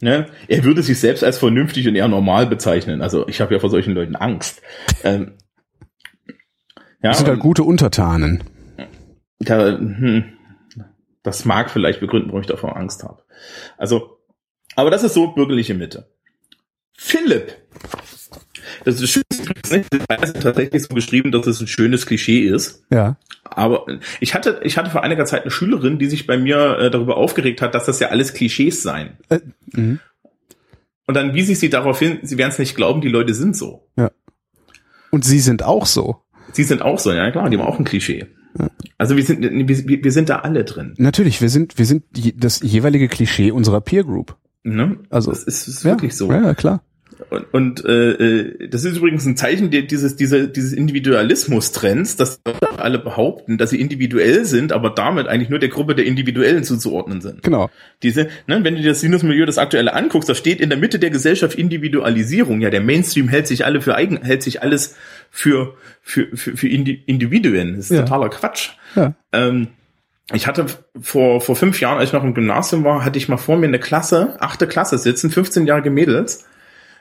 S3: Ne? Er würde sich selbst als vernünftig und eher normal bezeichnen. Also ich habe ja vor solchen Leuten Angst. ähm,
S2: ja, das sind halt gute Untertanen.
S3: Da, hm, das mag vielleicht begründen, warum ich davor Angst habe. Also aber das ist so bürgerliche Mitte. Philipp. Das ist schön, das ist tatsächlich so geschrieben, dass es ein schönes Klischee ist.
S2: Ja.
S3: Aber ich hatte, ich hatte vor einiger Zeit eine Schülerin, die sich bei mir äh, darüber aufgeregt hat, dass das ja alles Klischees seien. Äh, mhm. Und dann wies ich sie darauf hin, sie werden es nicht glauben, die Leute sind so.
S2: Ja. Und sie sind auch so.
S3: Sie sind auch so, ja klar, die haben auch ein Klischee. Ja. Also wir sind, wir, wir sind da alle drin.
S2: Natürlich, wir sind, wir sind das jeweilige Klischee unserer Peer Group.
S3: Ne? Also das ist, ist wirklich so.
S2: Ja, klar.
S3: Und, und äh, äh, das ist übrigens ein Zeichen dieses, dieser, dieses Individualismus-Trends, dass alle behaupten, dass sie individuell sind, aber damit eigentlich nur der Gruppe der Individuellen zuzuordnen sind.
S2: Genau.
S3: Diese, ne, wenn du dir das Sinusmilieu, das aktuelle anguckst, da steht in der Mitte der Gesellschaft Individualisierung. Ja, der Mainstream hält sich alle für eigen, hält sich alles für für für, für Individuen. Das ist ja. totaler Quatsch. Ja. Ähm, ich hatte vor, vor fünf Jahren, als ich noch im Gymnasium war, hatte ich mal vor mir eine Klasse, achte Klasse sitzen, 15-jährige Mädels.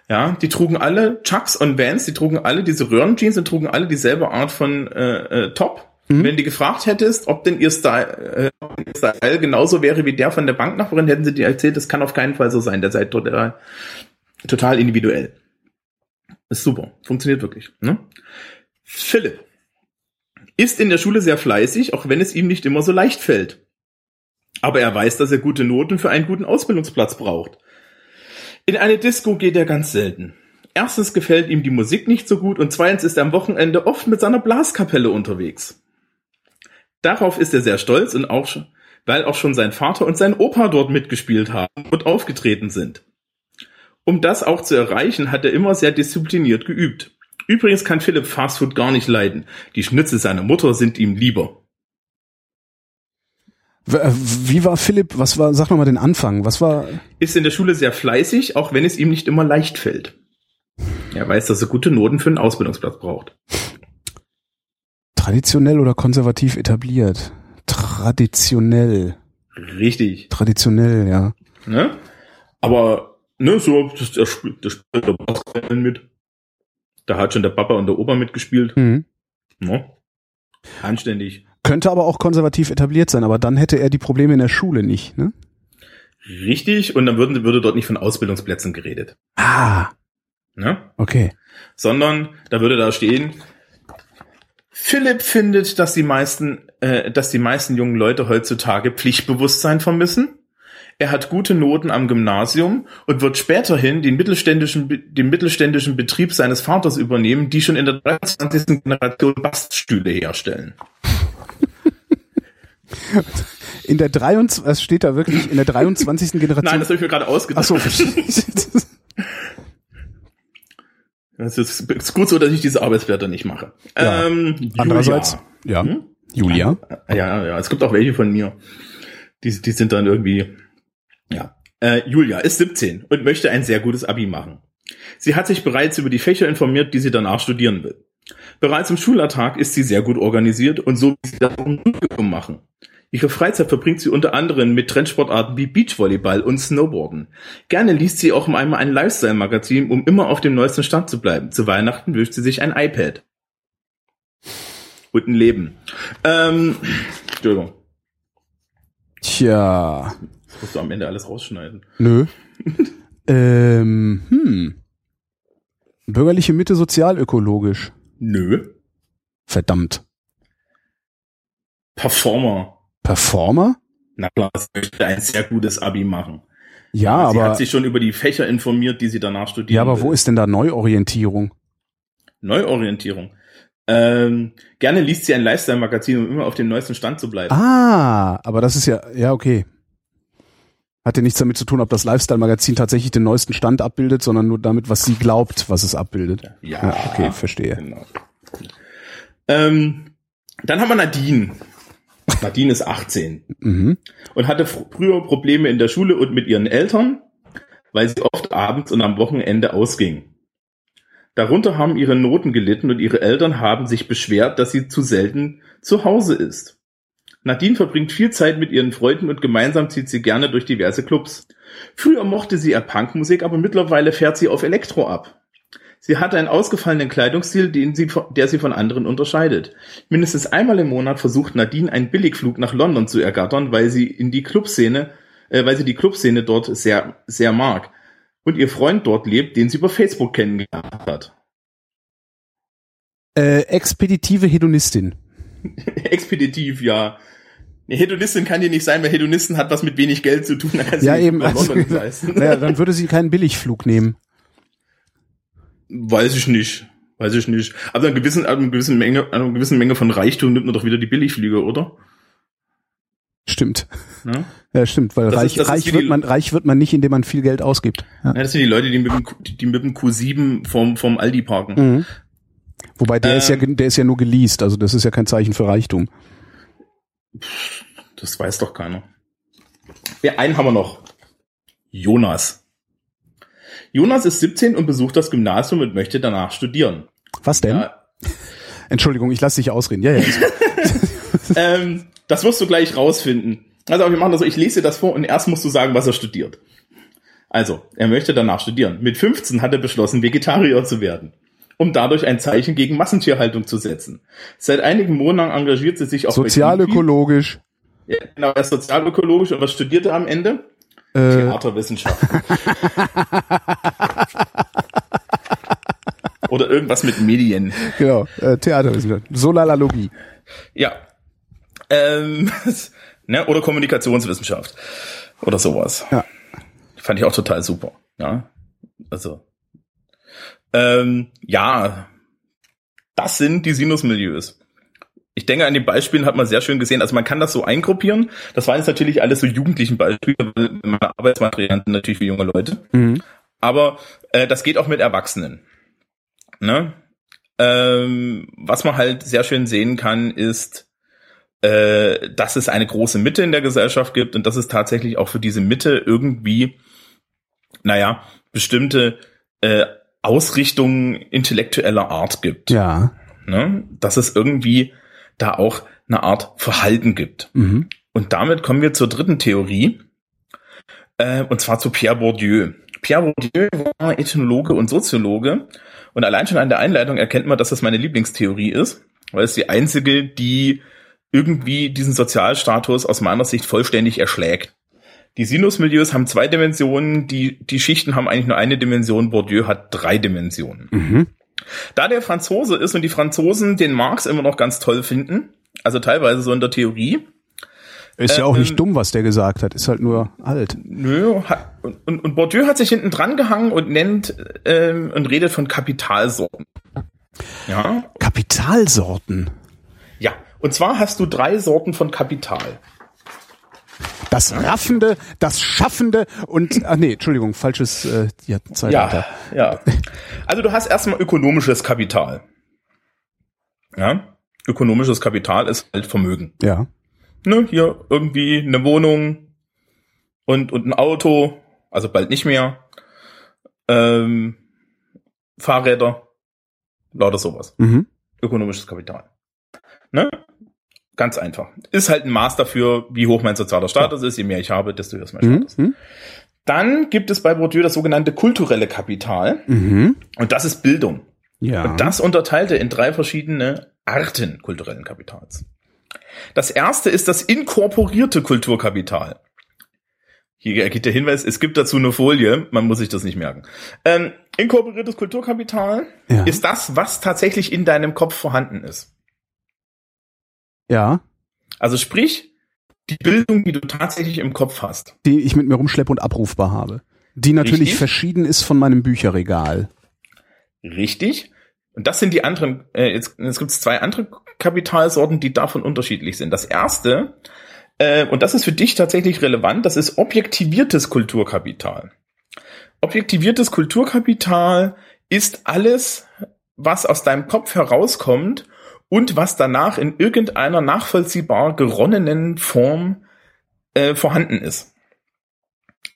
S3: Ja, die trugen alle Chucks und Vans, die trugen alle diese Röhrenjeans und trugen alle dieselbe Art von äh, äh, Top. Mhm. Wenn du gefragt hättest, ob denn ihr Style, äh, ihr Style genauso wäre wie der von der Banknachbarin, hätten sie dir erzählt, das kann auf keinen Fall so sein. Der seid total, total individuell. Ist super, funktioniert wirklich. Ne? Philipp Ist in der Schule sehr fleißig, auch wenn es ihm nicht immer so leicht fällt. Aber er weiß, dass er gute Noten für einen guten Ausbildungsplatz braucht. In eine Disco geht er ganz selten. Erstens gefällt ihm die Musik nicht so gut und zweitens ist er am Wochenende oft mit seiner Blaskapelle unterwegs. Darauf ist er sehr stolz und auch, weil auch schon sein Vater und sein Opa dort mitgespielt haben und aufgetreten sind. Um das auch zu erreichen, hat er immer sehr diszipliniert geübt. Übrigens kann Philipp Fastfood gar nicht leiden. Die Schnitze seiner Mutter sind ihm lieber.
S2: Äh, wie war Philipp, was war, sag mal den Anfang, was war?
S3: Ist in der Schule sehr fleißig, auch wenn es ihm nicht immer leicht fällt. Er weiß, dass er gute Noten für einen Ausbildungsplatz braucht.
S2: Traditionell oder konservativ etabliert? Traditionell.
S3: Richtig.
S2: Traditionell, ja.
S3: Ne? Aber, ne, so, das, das spielt, das spielt der Basketball mit. Da hat schon der Papa und der Opa mitgespielt. Mhm. Ne? Anständig.
S2: Könnte aber auch konservativ etabliert sein, aber dann hätte er die Probleme in der Schule nicht, ne?
S3: Richtig, und dann würde, würde dort nicht von Ausbildungsplätzen geredet.
S2: Ah.
S3: Ne?
S2: Okay.
S3: Sondern da würde da stehen, Philipp findet, dass die meisten, äh, dass die meisten jungen Leute heutzutage Pflichtbewusstsein vermissen. Er hat gute Noten am Gymnasium und wird späterhin den mittelständischen, den mittelständischen Betrieb seines Vaters übernehmen, die schon in der 23. Generation Baststühle herstellen.
S2: In der 23, was steht da wirklich? In der 23. Generation?
S3: Nein, das habe ich mir gerade ausgedacht. Ach so. Es ist gut so, dass ich diese Arbeitsblätter nicht mache.
S2: Ja. Ähm, Andererseits, ja. Hm? Julia.
S3: Ja, ja, ja, es gibt auch welche von mir. Die, die sind dann irgendwie, ja. Äh, Julia ist 17 und möchte ein sehr gutes Abi machen. Sie hat sich bereits über die Fächer informiert, die sie danach studieren will. Bereits im Schulalltag ist sie sehr gut organisiert und so wie sie das machen. Ihre Freizeit verbringt sie unter anderem mit Trendsportarten wie Beachvolleyball und Snowboarden. Gerne liest sie auch einmal ein Lifestyle-Magazin, um immer auf dem neuesten Stand zu bleiben. Zu Weihnachten wünscht sie sich ein iPad. Und ein Leben. Ähm, Entschuldigung.
S2: Tja.
S3: Musst du am Ende alles rausschneiden.
S2: Nö. ähm, hm. Bürgerliche Mitte sozialökologisch.
S3: Nö.
S2: Verdammt.
S3: Performer.
S2: Performer?
S3: Na klar, das möchte ein sehr gutes Abi machen.
S2: Ja,
S3: sie
S2: aber. Sie
S3: hat sich schon über die Fächer informiert, die sie danach studiert.
S2: Ja, aber will. wo ist denn da Neuorientierung?
S3: Neuorientierung. Ähm, gerne liest sie ein Lifestyle-Magazin, um immer auf dem neuesten Stand zu bleiben.
S2: Ah, aber das ist ja, ja, okay. Hat ja nichts damit zu tun, ob das Lifestyle-Magazin tatsächlich den neuesten Stand abbildet, sondern nur damit, was sie glaubt, was es abbildet.
S3: Ja, ja
S2: okay, verstehe. Genau.
S3: Ähm, dann haben wir Nadine. Nadine ist 18 mhm. und hatte früher Probleme in der Schule und mit ihren Eltern, weil sie oft abends und am Wochenende ausging. Darunter haben ihre Noten gelitten und ihre Eltern haben sich beschwert, dass sie zu selten zu Hause ist. Nadine verbringt viel Zeit mit ihren Freunden und gemeinsam zieht sie gerne durch diverse Clubs. Früher mochte sie eher Punkmusik, aber mittlerweile fährt sie auf Elektro ab. Sie hat einen ausgefallenen Kleidungsstil, sie, der sie von anderen unterscheidet. Mindestens einmal im Monat versucht Nadine einen Billigflug nach London zu ergattern, weil sie in die Clubszene, äh, weil sie die Clubszene dort sehr, sehr mag. Und ihr Freund dort lebt, den sie über Facebook kennengelernt hat.
S2: Äh, expeditive Hedonistin.
S3: Expeditiv, ja. Eine Hedonistin kann die nicht sein, weil Hedonisten hat was mit wenig Geld zu tun.
S2: ja, eben. Also, naja, dann würde sie keinen Billigflug nehmen.
S3: Weiß ich nicht. Weiß ich nicht. Aber eine gewissen, eine gewissen Menge, eine gewissen Menge von Reichtum nimmt man doch wieder die Billigflieger, oder?
S2: Stimmt. Ja, ja stimmt, weil das reich, ist, reich wird man, reich wird man nicht, indem man viel Geld ausgibt.
S3: Ja. ja das sind die Leute, die mit dem, die mit dem Q7 vom, vom Aldi parken. Mhm.
S2: Wobei der ähm, ist ja, der ist ja nur geleast, also das ist ja kein Zeichen für Reichtum.
S3: Das weiß doch keiner. Ja, einen haben wir noch. Jonas. Jonas ist 17 und besucht das Gymnasium und möchte danach studieren.
S2: Was denn? Ja. Entschuldigung, ich lasse dich ausreden. Ja, ja.
S3: ähm, das wirst du gleich rausfinden. Also wir machen das so, ich lese dir das vor und erst musst du sagen, was er studiert. Also, er möchte danach studieren. Mit 15 hat er beschlossen, Vegetarier zu werden, um dadurch ein Zeichen gegen Massentierhaltung zu setzen. Seit einigen Monaten engagiert sie sich auch
S2: sozialökologisch.
S3: Ja, genau, er ist sozialökologisch und was studiert er am Ende? Äh, Theaterwissenschaften. Oder irgendwas mit Medien.
S2: Genau, äh, Theaterwissenschaften. Solalalogie.
S3: Ja. Ähm, ne, oder Kommunikationswissenschaft. Oder sowas.
S2: Ja.
S3: Fand ich auch total super. Ja. Also. Ähm, ja. Das sind die Sinusmilieus. Ich denke, an den Beispielen hat man sehr schön gesehen. Also man kann das so eingruppieren. Das waren jetzt natürlich alles so jugendlichen Beispiele, weil meine Arbeitsmaterialien sind natürlich für junge Leute. Mhm. Aber äh, das geht auch mit Erwachsenen. Ne? Ähm, was man halt sehr schön sehen kann, ist, äh, dass es eine große Mitte in der Gesellschaft gibt und dass es tatsächlich auch für diese Mitte irgendwie, naja, bestimmte äh, Ausrichtungen intellektueller Art gibt.
S2: Ja.
S3: Ne? Dass es irgendwie da auch eine Art Verhalten gibt. Mhm. Und damit kommen wir zur dritten Theorie, äh, und zwar zu Pierre Bourdieu. Pierre Bourdieu war Ethnologe und Soziologe und allein schon an der Einleitung erkennt man, dass das meine Lieblingstheorie ist, weil es die einzige, die irgendwie diesen Sozialstatus aus meiner Sicht vollständig erschlägt. Die Sinusmilieus haben zwei Dimensionen, die, die Schichten haben eigentlich nur eine Dimension, Bourdieu hat drei Dimensionen. Mhm. Da der Franzose ist und die Franzosen den Marx immer noch ganz toll finden, also teilweise so in der Theorie,
S2: ist ja auch nicht ähm, dumm, was der gesagt hat, ist halt nur alt.
S3: Nö, hat, und, und Bourdieu hat sich hinten dran gehangen und nennt ähm, und redet von Kapitalsorten.
S2: Ja. Kapitalsorten?
S3: Ja, und zwar hast du drei Sorten von Kapital.
S2: Das Raffende, das Schaffende und, ach nee, Entschuldigung, falsches äh, ja,
S3: Zeitalter. Ja, ja. Also du hast erstmal ökonomisches Kapital. Ja, ökonomisches Kapital ist halt Vermögen.
S2: Ja
S3: ne, hier irgendwie eine Wohnung und, und ein Auto, also bald nicht mehr, ähm, Fahrräder, lauter sowas. Mhm. Ökonomisches Kapital. Ne? Ganz einfach. Ist halt ein Maß dafür, wie hoch mein sozialer Status ja. ist. Je mehr ich habe, desto höher ist mein mhm. Status. Mhm. Dann gibt es bei Bourdieu das sogenannte kulturelle Kapital. Mhm. Und das ist Bildung. Ja. Und das unterteilt er in drei verschiedene Arten kulturellen Kapitals. Das erste ist das inkorporierte Kulturkapital. Hier geht der Hinweis, es gibt dazu eine Folie, man muss sich das nicht merken. Ähm, inkorporiertes Kulturkapital ja. ist das, was tatsächlich in deinem Kopf vorhanden ist.
S2: Ja.
S3: Also sprich, die Bildung, die du tatsächlich im Kopf hast.
S2: Die ich mit mir rumschleppe und abrufbar habe. Die natürlich Richtig? verschieden ist von meinem Bücherregal.
S3: Richtig. Und das sind die anderen, äh, jetzt, jetzt gibt es zwei andere Kapitalsorten, die davon unterschiedlich sind. Das erste, äh, und das ist für dich tatsächlich relevant, das ist objektiviertes Kulturkapital. Objektiviertes Kulturkapital ist alles, was aus deinem Kopf herauskommt und was danach in irgendeiner nachvollziehbar geronnenen Form äh, vorhanden ist.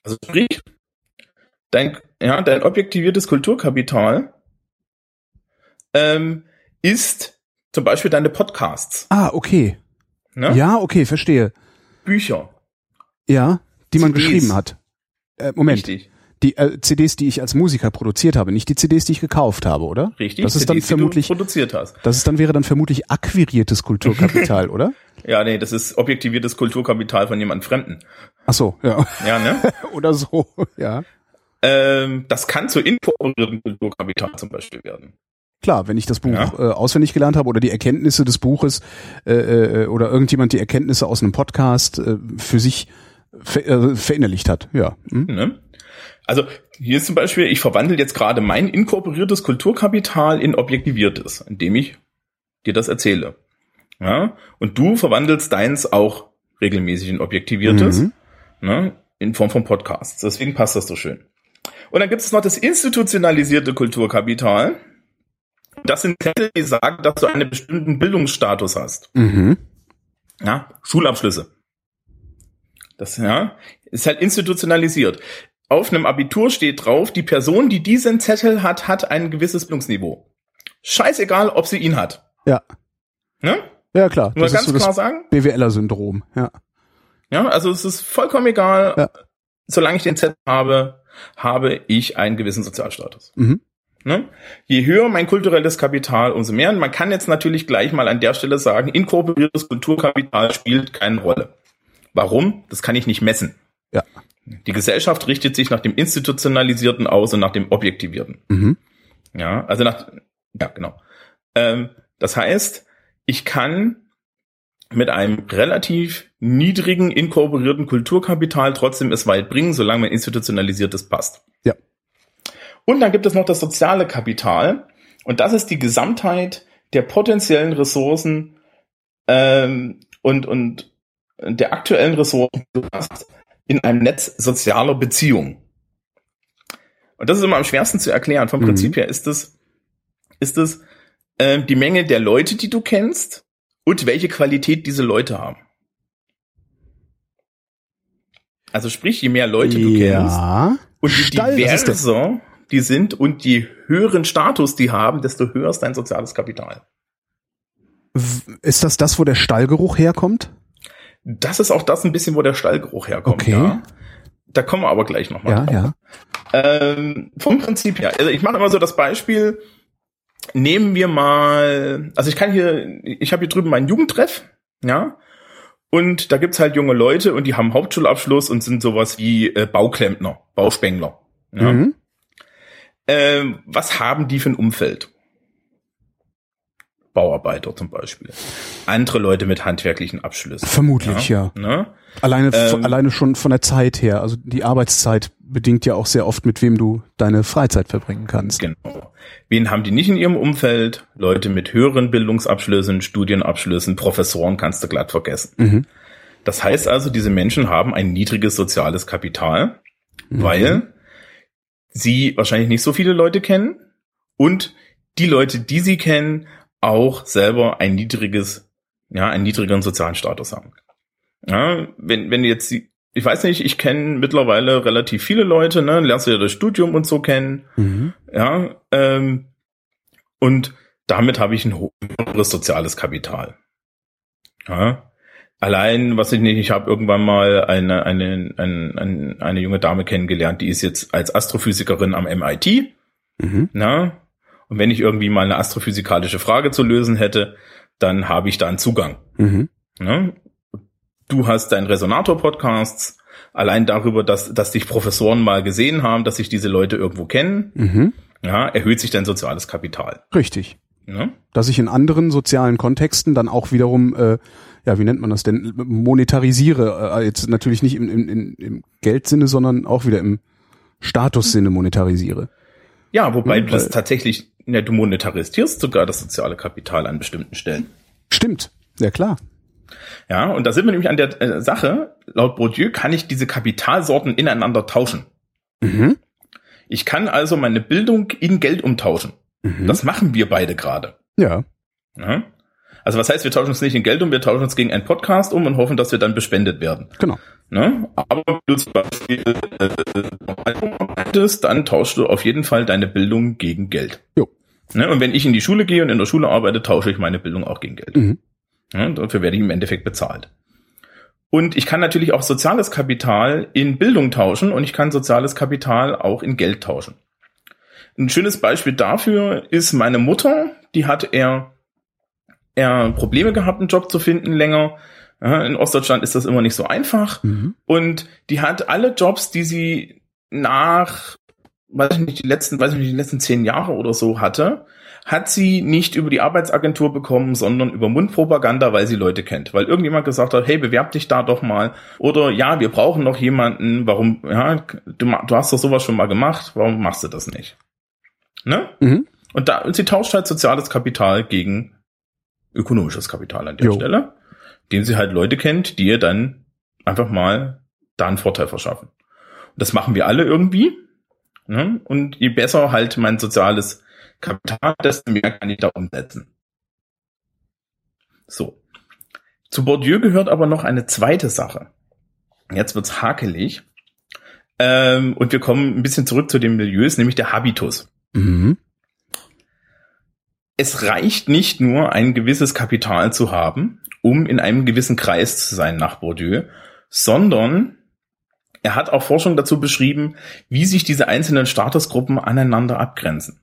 S3: Also sprich, dein, ja, dein objektiviertes Kulturkapital ähm, ist zum Beispiel deine Podcasts.
S2: Ah, okay. Ne? Ja, okay, verstehe.
S3: Bücher.
S2: Ja, die man CDs. geschrieben hat. Äh, Moment. Richtig. Die äh, CDs, die ich als Musiker produziert habe, nicht die CDs, die ich gekauft habe, oder?
S3: Richtig.
S2: Das ist CDs, dann vermutlich
S3: produziert hast.
S2: Das ist dann wäre dann vermutlich akquiriertes Kulturkapital, oder?
S3: Ja, nee, das ist objektiviertes Kulturkapital von jemand Fremden.
S2: Ach so, ja.
S3: Ja, ne?
S2: oder so, ja.
S3: Ähm, das kann zu inkorporiertem Kulturkapital zum Beispiel werden.
S2: Klar, wenn ich das Buch ja. äh, auswendig gelernt habe oder die Erkenntnisse des Buches äh, äh, oder irgendjemand die Erkenntnisse aus einem Podcast äh, für sich ver äh, verinnerlicht hat, ja. Hm?
S3: Ne? Also hier ist zum Beispiel, ich verwandle jetzt gerade mein inkorporiertes Kulturkapital in objektiviertes, indem ich dir das erzähle. Ja? Und du verwandelst deins auch regelmäßig in objektiviertes, mhm. ne? in Form von Podcasts. Deswegen passt das so schön. Und dann gibt es noch das institutionalisierte Kulturkapital. Das sind Zettel, die sagen, dass du einen bestimmten Bildungsstatus hast. Mhm. Ja, Schulabschlüsse. Das ja, ist halt institutionalisiert. Auf einem Abitur steht drauf, die Person, die diesen Zettel hat, hat ein gewisses Bildungsniveau. Scheißegal, ob sie ihn hat.
S2: Ja.
S3: Ne?
S2: Ja, klar.
S3: Nur ganz so klar sagen.
S2: BWLer-Syndrom, ja.
S3: Ja, also es ist vollkommen egal. Ja. Solange ich den Zettel habe, habe ich einen gewissen Sozialstatus. Mhm. Ne? Je höher mein kulturelles Kapital, umso mehr. Und man kann jetzt natürlich gleich mal an der Stelle sagen, inkorporiertes Kulturkapital spielt keine Rolle. Warum? Das kann ich nicht messen.
S2: Ja.
S3: Die Gesellschaft richtet sich nach dem Institutionalisierten aus und nach dem Objektivierten. Mhm. Ja, also nach, ja, genau. Ähm, das heißt, ich kann mit einem relativ niedrigen inkorporierten Kulturkapital trotzdem es weit bringen, solange man institutionalisiertes passt.
S2: Ja.
S3: Und dann gibt es noch das soziale Kapital. Und das ist die Gesamtheit der potenziellen Ressourcen ähm, und, und der aktuellen Ressourcen in einem Netz sozialer Beziehungen. Und das ist immer am schwersten zu erklären. Vom mhm. Prinzip her ist es, ist es äh, die Menge der Leute, die du kennst und welche Qualität diese Leute haben. Also sprich, je mehr Leute du ja. kennst und je Stall, diverser die sind und je höheren Status die haben, desto höher ist dein soziales Kapital.
S2: Ist das das, wo der Stallgeruch herkommt?
S3: Das ist auch das ein bisschen, wo der Stallgeruch herkommt. Okay. Ja. Da kommen wir aber gleich nochmal
S2: ja, drauf. Ja.
S3: Ähm, vom Prinzip her. Also ich mache immer so das Beispiel. Nehmen wir mal, also ich kann hier, ich habe hier drüben meinen Jugendtreff, ja, und da gibt's halt junge Leute und die haben Hauptschulabschluss und sind sowas wie äh, Bauklempner, Bauspengler. Ja? Mhm. Ähm, was haben die für ein Umfeld? Bauarbeiter zum Beispiel. Andere Leute mit handwerklichen Abschlüssen.
S2: Vermutlich, ja. ja. Ne? Alleine, ähm, alleine schon von der Zeit her. Also die Arbeitszeit bedingt ja auch sehr oft, mit wem du deine Freizeit verbringen kannst.
S3: Genau. Wen haben die nicht in ihrem Umfeld? Leute mit höheren Bildungsabschlüssen, Studienabschlüssen, Professoren kannst du glatt vergessen. Mhm. Das heißt also, diese Menschen haben ein niedriges soziales Kapital, mhm. weil sie wahrscheinlich nicht so viele Leute kennen und die Leute, die sie kennen, auch selber ein niedriges, ja, einen niedrigeren sozialen Status haben. Ja, wenn, wenn jetzt, ich weiß nicht, ich kenne mittlerweile relativ viele Leute, ne, lernst du ja das Studium und so kennen, mhm. ja, ähm, und damit habe ich ein höheres soziales Kapital. Ja, allein, was ich nicht, ich habe irgendwann mal eine, eine, eine, eine, eine junge Dame kennengelernt, die ist jetzt als Astrophysikerin am MIT. Mhm. Na, und wenn ich irgendwie mal eine astrophysikalische Frage zu lösen hätte, dann habe ich da einen Zugang. Mhm. Ja? Du hast deinen Resonator-Podcasts, allein darüber, dass, dass dich Professoren mal gesehen haben, dass sich diese Leute irgendwo kennen, mhm. ja, erhöht sich dein soziales Kapital.
S2: Richtig. Ja? Dass ich in anderen sozialen Kontexten dann auch wiederum, äh, ja, wie nennt man das denn, monetarisiere, äh, jetzt natürlich nicht im, im, im Geldsinne, sondern auch wieder im Statussinne monetarisiere.
S3: Ja, wobei hm, du das tatsächlich ja, du monetarisierst sogar das soziale Kapital an bestimmten Stellen.
S2: Stimmt, ja klar.
S3: Ja, und da sind wir nämlich an der äh, Sache, laut Bourdieu kann ich diese Kapitalsorten ineinander tauschen. Mhm. Ich kann also meine Bildung in Geld umtauschen. Mhm. Das machen wir beide gerade.
S2: Ja.
S3: ja. Also was heißt, wir tauschen uns nicht in Geld um, wir tauschen uns gegen einen Podcast um und hoffen, dass wir dann bespendet werden.
S2: Genau.
S3: Ne? Aber wenn du zum Beispiel äh, dann tauschst du auf jeden Fall deine Bildung gegen Geld. Jo. Ne? Und wenn ich in die Schule gehe und in der Schule arbeite, tausche ich meine Bildung auch gegen Geld. Mhm. Ne? Dafür werde ich im Endeffekt bezahlt. Und ich kann natürlich auch soziales Kapital in Bildung tauschen und ich kann soziales Kapital auch in Geld tauschen. Ein schönes Beispiel dafür ist meine Mutter, die hat eher, eher Probleme gehabt, einen Job zu finden länger in Ostdeutschland ist das immer nicht so einfach. Mhm. Und die hat alle Jobs, die sie nach, weiß ich nicht, die letzten, weiß ich nicht, die letzten zehn Jahre oder so hatte, hat sie nicht über die Arbeitsagentur bekommen, sondern über Mundpropaganda, weil sie Leute kennt. Weil irgendjemand gesagt hat, hey, bewerb dich da doch mal. Oder ja, wir brauchen noch jemanden. Warum, ja, du, du hast doch sowas schon mal gemacht. Warum machst du das nicht? Ne? Mhm. Und da, und sie tauscht halt soziales Kapital gegen ökonomisches Kapital an der jo. Stelle dem sie halt Leute kennt, die ihr dann einfach mal da einen Vorteil verschaffen. Und das machen wir alle irgendwie. Ne? Und je besser halt mein soziales Kapital, desto mehr kann ich da umsetzen. So. Zu Bourdieu gehört aber noch eine zweite Sache. Jetzt wird's hakelig. Ähm, und wir kommen ein bisschen zurück zu den Milieus, nämlich der Habitus. Mhm. Es reicht nicht nur, ein gewisses Kapital zu haben, um in einem gewissen Kreis zu sein nach Bourdieu, sondern er hat auch Forschung dazu beschrieben, wie sich diese einzelnen Statusgruppen aneinander abgrenzen.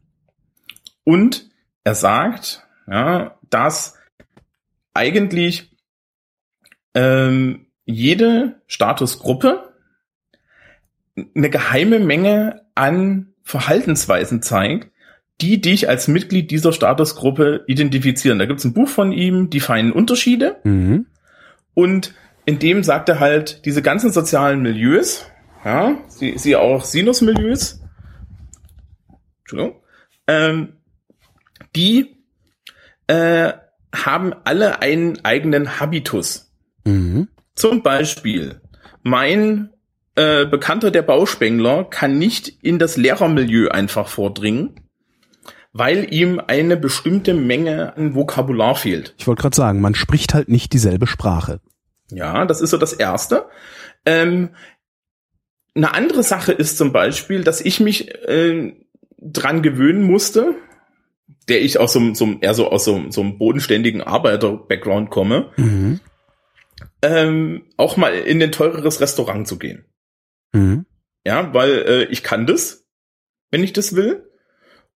S3: Und er sagt, ja, dass eigentlich ähm, jede Statusgruppe eine geheime Menge an Verhaltensweisen zeigt, die dich als Mitglied dieser Statusgruppe identifizieren. Da gibt es ein Buch von ihm, Die feinen Unterschiede. Mhm. Und in dem sagt er halt, diese ganzen sozialen Milieus, ja, sie, sie auch Sinus-Milieus, Entschuldigung, ähm, die äh, haben alle einen eigenen Habitus. Mhm. Zum Beispiel, mein äh, Bekannter der Bauspengler kann nicht in das Lehrermilieu einfach vordringen, weil ihm eine bestimmte Menge an Vokabular fehlt.
S2: Ich wollte gerade sagen, man spricht halt nicht dieselbe Sprache.
S3: Ja, das ist so das Erste. Ähm, eine andere Sache ist zum Beispiel, dass ich mich äh, dran gewöhnen musste, der ich aus so, so eher so aus so, so einem bodenständigen Arbeiter-Background komme, mhm. ähm, auch mal in ein teureres Restaurant zu gehen. Mhm. Ja, weil äh, ich kann das, wenn ich das will.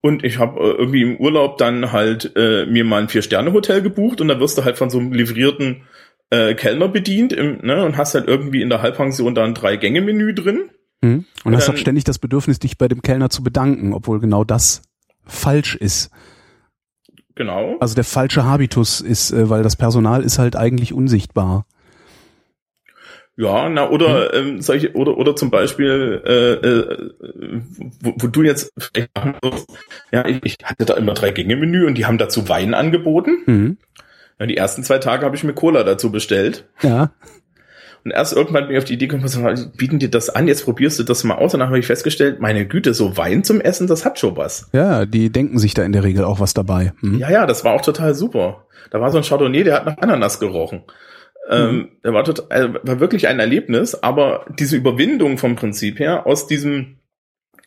S3: Und ich habe äh, irgendwie im Urlaub dann halt äh, mir mal ein Vier-Sterne-Hotel gebucht und dann wirst du halt von so einem livrierten äh, Kellner bedient im, ne, und hast halt irgendwie in der Halbpension da ein Drei-Gänge-Menü drin.
S2: Mhm. Und, und hast halt ständig das Bedürfnis, dich bei dem Kellner zu bedanken, obwohl genau das falsch ist.
S3: Genau.
S2: Also der falsche Habitus ist, äh, weil das Personal ist halt eigentlich unsichtbar.
S3: Ja, na oder hm. ähm, solche oder oder zum Beispiel äh, äh, wo, wo du jetzt ja, ich, ich hatte da immer drei Gänge Menü und die haben dazu Wein angeboten. Mhm. Ja, die ersten zwei Tage habe ich mir Cola dazu bestellt.
S2: Ja.
S3: Und erst irgendwann bin ich auf die Idee gekommen, bieten dir das an, jetzt probierst du das mal aus und dann habe ich festgestellt, meine Güte, so Wein zum Essen, das hat schon was.
S2: Ja, die denken sich da in der Regel auch was dabei.
S3: Hm? Ja, ja, das war auch total super. Da war so ein Chardonnay, der hat nach Ananas gerochen. Ähm, mhm. Ähm, war, total, äh, war wirklich ein Erlebnis, aber diese Überwindung vom Prinzip her aus diesem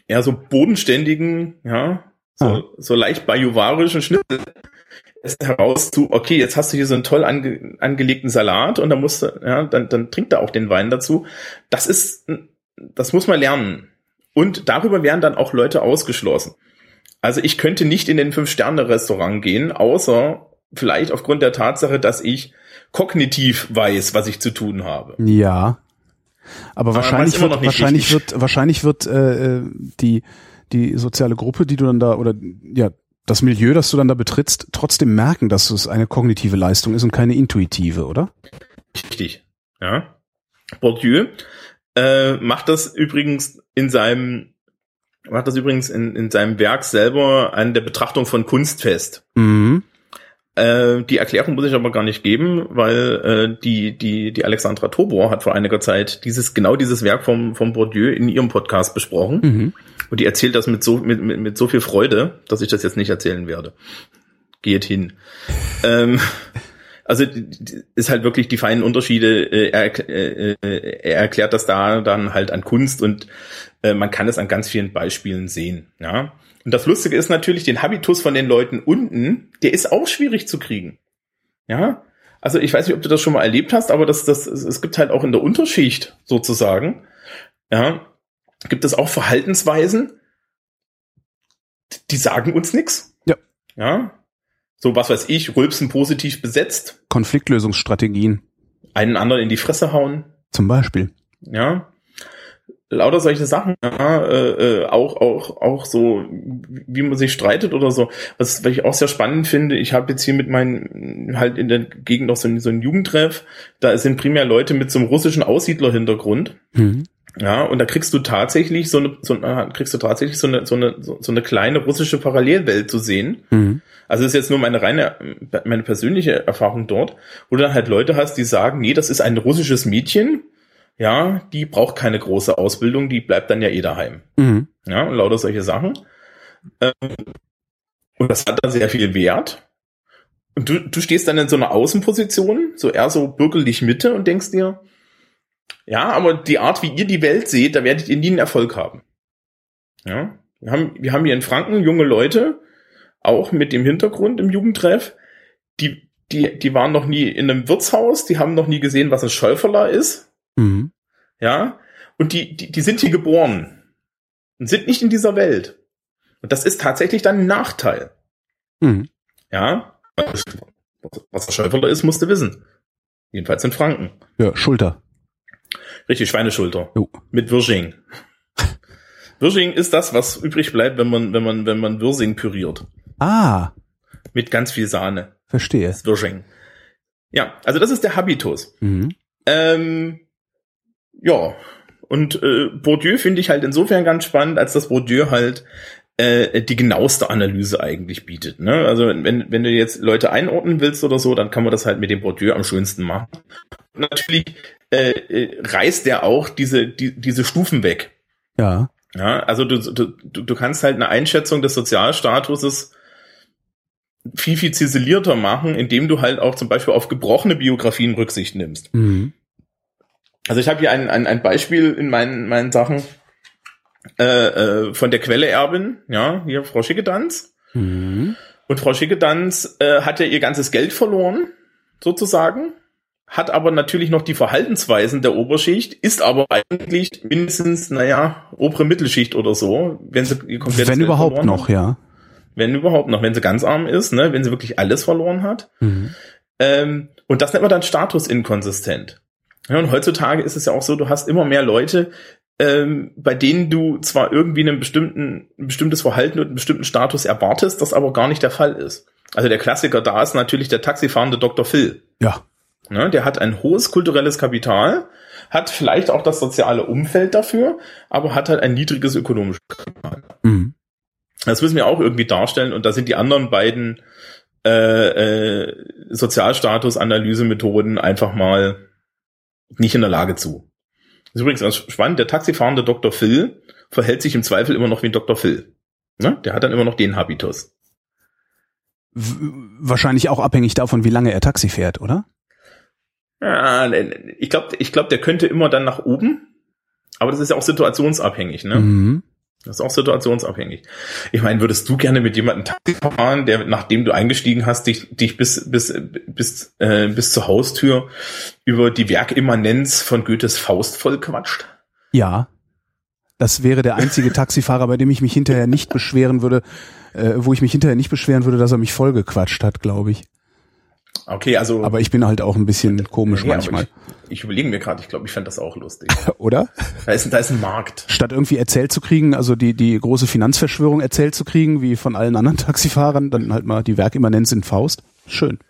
S3: eher so bodenständigen, ja, so, ah. so leicht bajuwarischen Schnitzel heraus zu, okay, jetzt hast du hier so einen toll ange, angelegten Salat und dann musst du, ja, dann, dann trinkt er auch den Wein dazu. Das ist, das muss man lernen. Und darüber werden dann auch Leute ausgeschlossen. Also ich könnte nicht in den Fünf-Sterne-Restaurant gehen, außer vielleicht aufgrund der Tatsache, dass ich kognitiv weiß, was ich zu tun habe.
S2: Ja. Aber, Aber wahrscheinlich wird, wahrscheinlich wird, wahrscheinlich wird äh, äh, die die soziale Gruppe, die du dann da oder ja das Milieu, das du dann da betrittst, trotzdem merken, dass es eine kognitive Leistung ist und keine intuitive, oder?
S3: Richtig. Ja. Bourdieu äh, macht das übrigens in seinem macht das übrigens in, in seinem Werk selber an der Betrachtung von Kunst fest. Mhm. Äh, die Erklärung muss ich aber gar nicht geben, weil äh, die, die, die Alexandra Tobor hat vor einiger Zeit dieses, genau dieses Werk vom, vom Bourdieu in ihrem Podcast besprochen. Mhm. Und die erzählt das mit so, mit, mit, mit so viel Freude, dass ich das jetzt nicht erzählen werde. Geht hin. ähm, also ist halt wirklich die feinen Unterschiede. Äh, er, äh, er erklärt das da dann halt an Kunst und äh, man kann es an ganz vielen Beispielen sehen. Ja. Und das Lustige ist natürlich, den Habitus von den Leuten unten, der ist auch schwierig zu kriegen. Ja, also ich weiß nicht, ob du das schon mal erlebt hast, aber das, das, es gibt halt auch in der Unterschicht sozusagen, ja, gibt es auch Verhaltensweisen, die sagen uns nichts.
S2: Ja.
S3: Ja. So, was weiß ich, Rülpsen positiv besetzt.
S2: Konfliktlösungsstrategien.
S3: Einen anderen in die Fresse hauen.
S2: Zum Beispiel.
S3: Ja lauter solche Sachen, ja, äh, äh, auch auch auch so, wie man sich streitet oder so. Was, was ich auch sehr spannend finde, ich habe jetzt hier mit meinen halt in der Gegend noch so, ein, so ein Jugendtreff, da sind primär Leute mit so einem russischen Aussiedlerhintergrund. Mhm. Ja, und da kriegst du tatsächlich so eine, so, kriegst du tatsächlich so eine, so eine, so eine kleine russische Parallelwelt zu sehen. Mhm. Also das ist jetzt nur meine reine, meine persönliche Erfahrung dort, wo du dann halt Leute hast, die sagen, nee, das ist ein russisches Mädchen, ja, die braucht keine große Ausbildung, die bleibt dann ja eh daheim. Mhm. Ja, und lauter solche Sachen. Ähm, und das hat dann sehr viel Wert. Und du, du stehst dann in so einer Außenposition, so eher so bürgerlich Mitte und denkst dir, ja, aber die Art, wie ihr die Welt seht, da werdet ihr nie einen Erfolg haben. Ja, wir haben, wir haben hier in Franken junge Leute, auch mit dem Hintergrund im Jugendtreff, die, die, die waren noch nie in einem Wirtshaus, die haben noch nie gesehen, was ein Schäuferler ist, Mhm. Ja, und die, die, die sind hier geboren und sind nicht in dieser Welt. Und das ist tatsächlich dann ein Nachteil. Mhm. Ja, was der Schäuferler ist, musste wissen. Jedenfalls in Franken.
S2: Ja, Schulter.
S3: Richtig, Schweineschulter. Jo. Mit Wirsching. Wirsching ist das, was übrig bleibt, wenn man, wenn man, wenn man Würsing püriert.
S2: Ah.
S3: Mit ganz viel Sahne.
S2: Verstehe.
S3: Das Wirsching. Ja, also das ist der Habitus. Mhm. Ähm, ja, und äh, Bourdieu finde ich halt insofern ganz spannend, als dass Bourdieu halt äh, die genaueste Analyse eigentlich bietet. Ne? Also wenn, wenn du jetzt Leute einordnen willst oder so, dann kann man das halt mit dem Bourdieu am schönsten machen. Und natürlich äh, äh, reißt der auch diese, die, diese Stufen weg.
S2: Ja.
S3: Ja, also du, du, du kannst halt eine Einschätzung des Sozialstatuses viel, viel ziselierter machen, indem du halt auch zum Beispiel auf gebrochene Biografien Rücksicht nimmst. Mhm. Also ich habe hier ein, ein, ein Beispiel in meinen, meinen Sachen äh, äh, von der Quelle Erbin, ja, hier Frau Schickedanz. Mhm. Und Frau Schickedanz äh, hat ja ihr ganzes Geld verloren, sozusagen, hat aber natürlich noch die Verhaltensweisen der Oberschicht, ist aber eigentlich mindestens, naja, obere Mittelschicht oder so, wenn sie
S2: komplett Wenn überhaupt noch, hat. ja.
S3: Wenn überhaupt noch, wenn sie ganz arm ist, ne, wenn sie wirklich alles verloren hat. Mhm. Ähm, und das nennt man dann statusinkonsistent. Ja, und heutzutage ist es ja auch so, du hast immer mehr Leute, ähm, bei denen du zwar irgendwie einen bestimmten, ein bestimmtes Verhalten und einen bestimmten Status erwartest, das aber gar nicht der Fall ist. Also der Klassiker da ist natürlich der taxifahrende Dr. Phil.
S2: Ja.
S3: Ne, der hat ein hohes kulturelles Kapital, hat vielleicht auch das soziale Umfeld dafür, aber hat halt ein niedriges ökonomisches Kapital. Mhm. Das müssen wir auch irgendwie darstellen und da sind die anderen beiden äh, äh, Sozialstatus-Analysemethoden einfach mal nicht in der Lage zu. Das ist übrigens ganz spannend, der taxifahrende Dr. Phil verhält sich im Zweifel immer noch wie ein Dr. Phil. Ne? Der hat dann immer noch den Habitus.
S2: wahrscheinlich auch abhängig davon, wie lange er Taxi fährt, oder?
S3: Ja, ich glaube, ich glaub, der könnte immer dann nach oben, aber das ist ja auch situationsabhängig, ne? Mhm. Das ist auch situationsabhängig. Ich meine, würdest du gerne mit jemandem Taxi fahren, der, nachdem du eingestiegen hast, dich, dich bis, bis, bis, äh, bis zur Haustür über die Werkimmanenz von Goethes Faust voll quatscht?
S2: Ja. Das wäre der einzige Taxifahrer, bei dem ich mich hinterher nicht beschweren würde, äh, wo ich mich hinterher nicht beschweren würde, dass er mich vollgequatscht hat, glaube ich.
S3: Okay, also.
S2: Aber ich bin halt auch ein bisschen komisch nee, manchmal.
S3: Ich, ich überlege mir gerade, ich glaube, ich fände das auch lustig.
S2: Oder?
S3: Da ist, da ist ein Markt.
S2: Statt irgendwie erzählt zu kriegen, also die, die große Finanzverschwörung erzählt zu kriegen, wie von allen anderen Taxifahrern, dann halt mal die Werkimmanenz in Faust. Schön.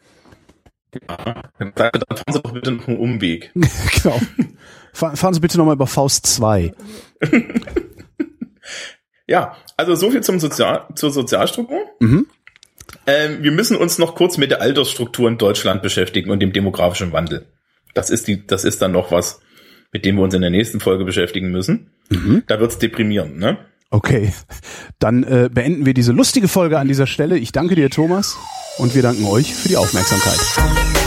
S3: Ja, dann, dann fahren Sie doch bitte noch einen Umweg.
S2: genau. Fahren Sie bitte nochmal über Faust 2.
S3: ja, also so viel zum Sozial zur Sozialstruktur. Mhm. Ähm, wir müssen uns noch kurz mit der Altersstruktur in Deutschland beschäftigen und dem demografischen Wandel. Das ist die, das ist dann noch was, mit dem wir uns in der nächsten Folge beschäftigen müssen. Mhm. Da wird's deprimierend, ne?
S2: Okay, dann äh, beenden wir diese lustige Folge an dieser Stelle. Ich danke dir, Thomas, und wir danken euch für die Aufmerksamkeit.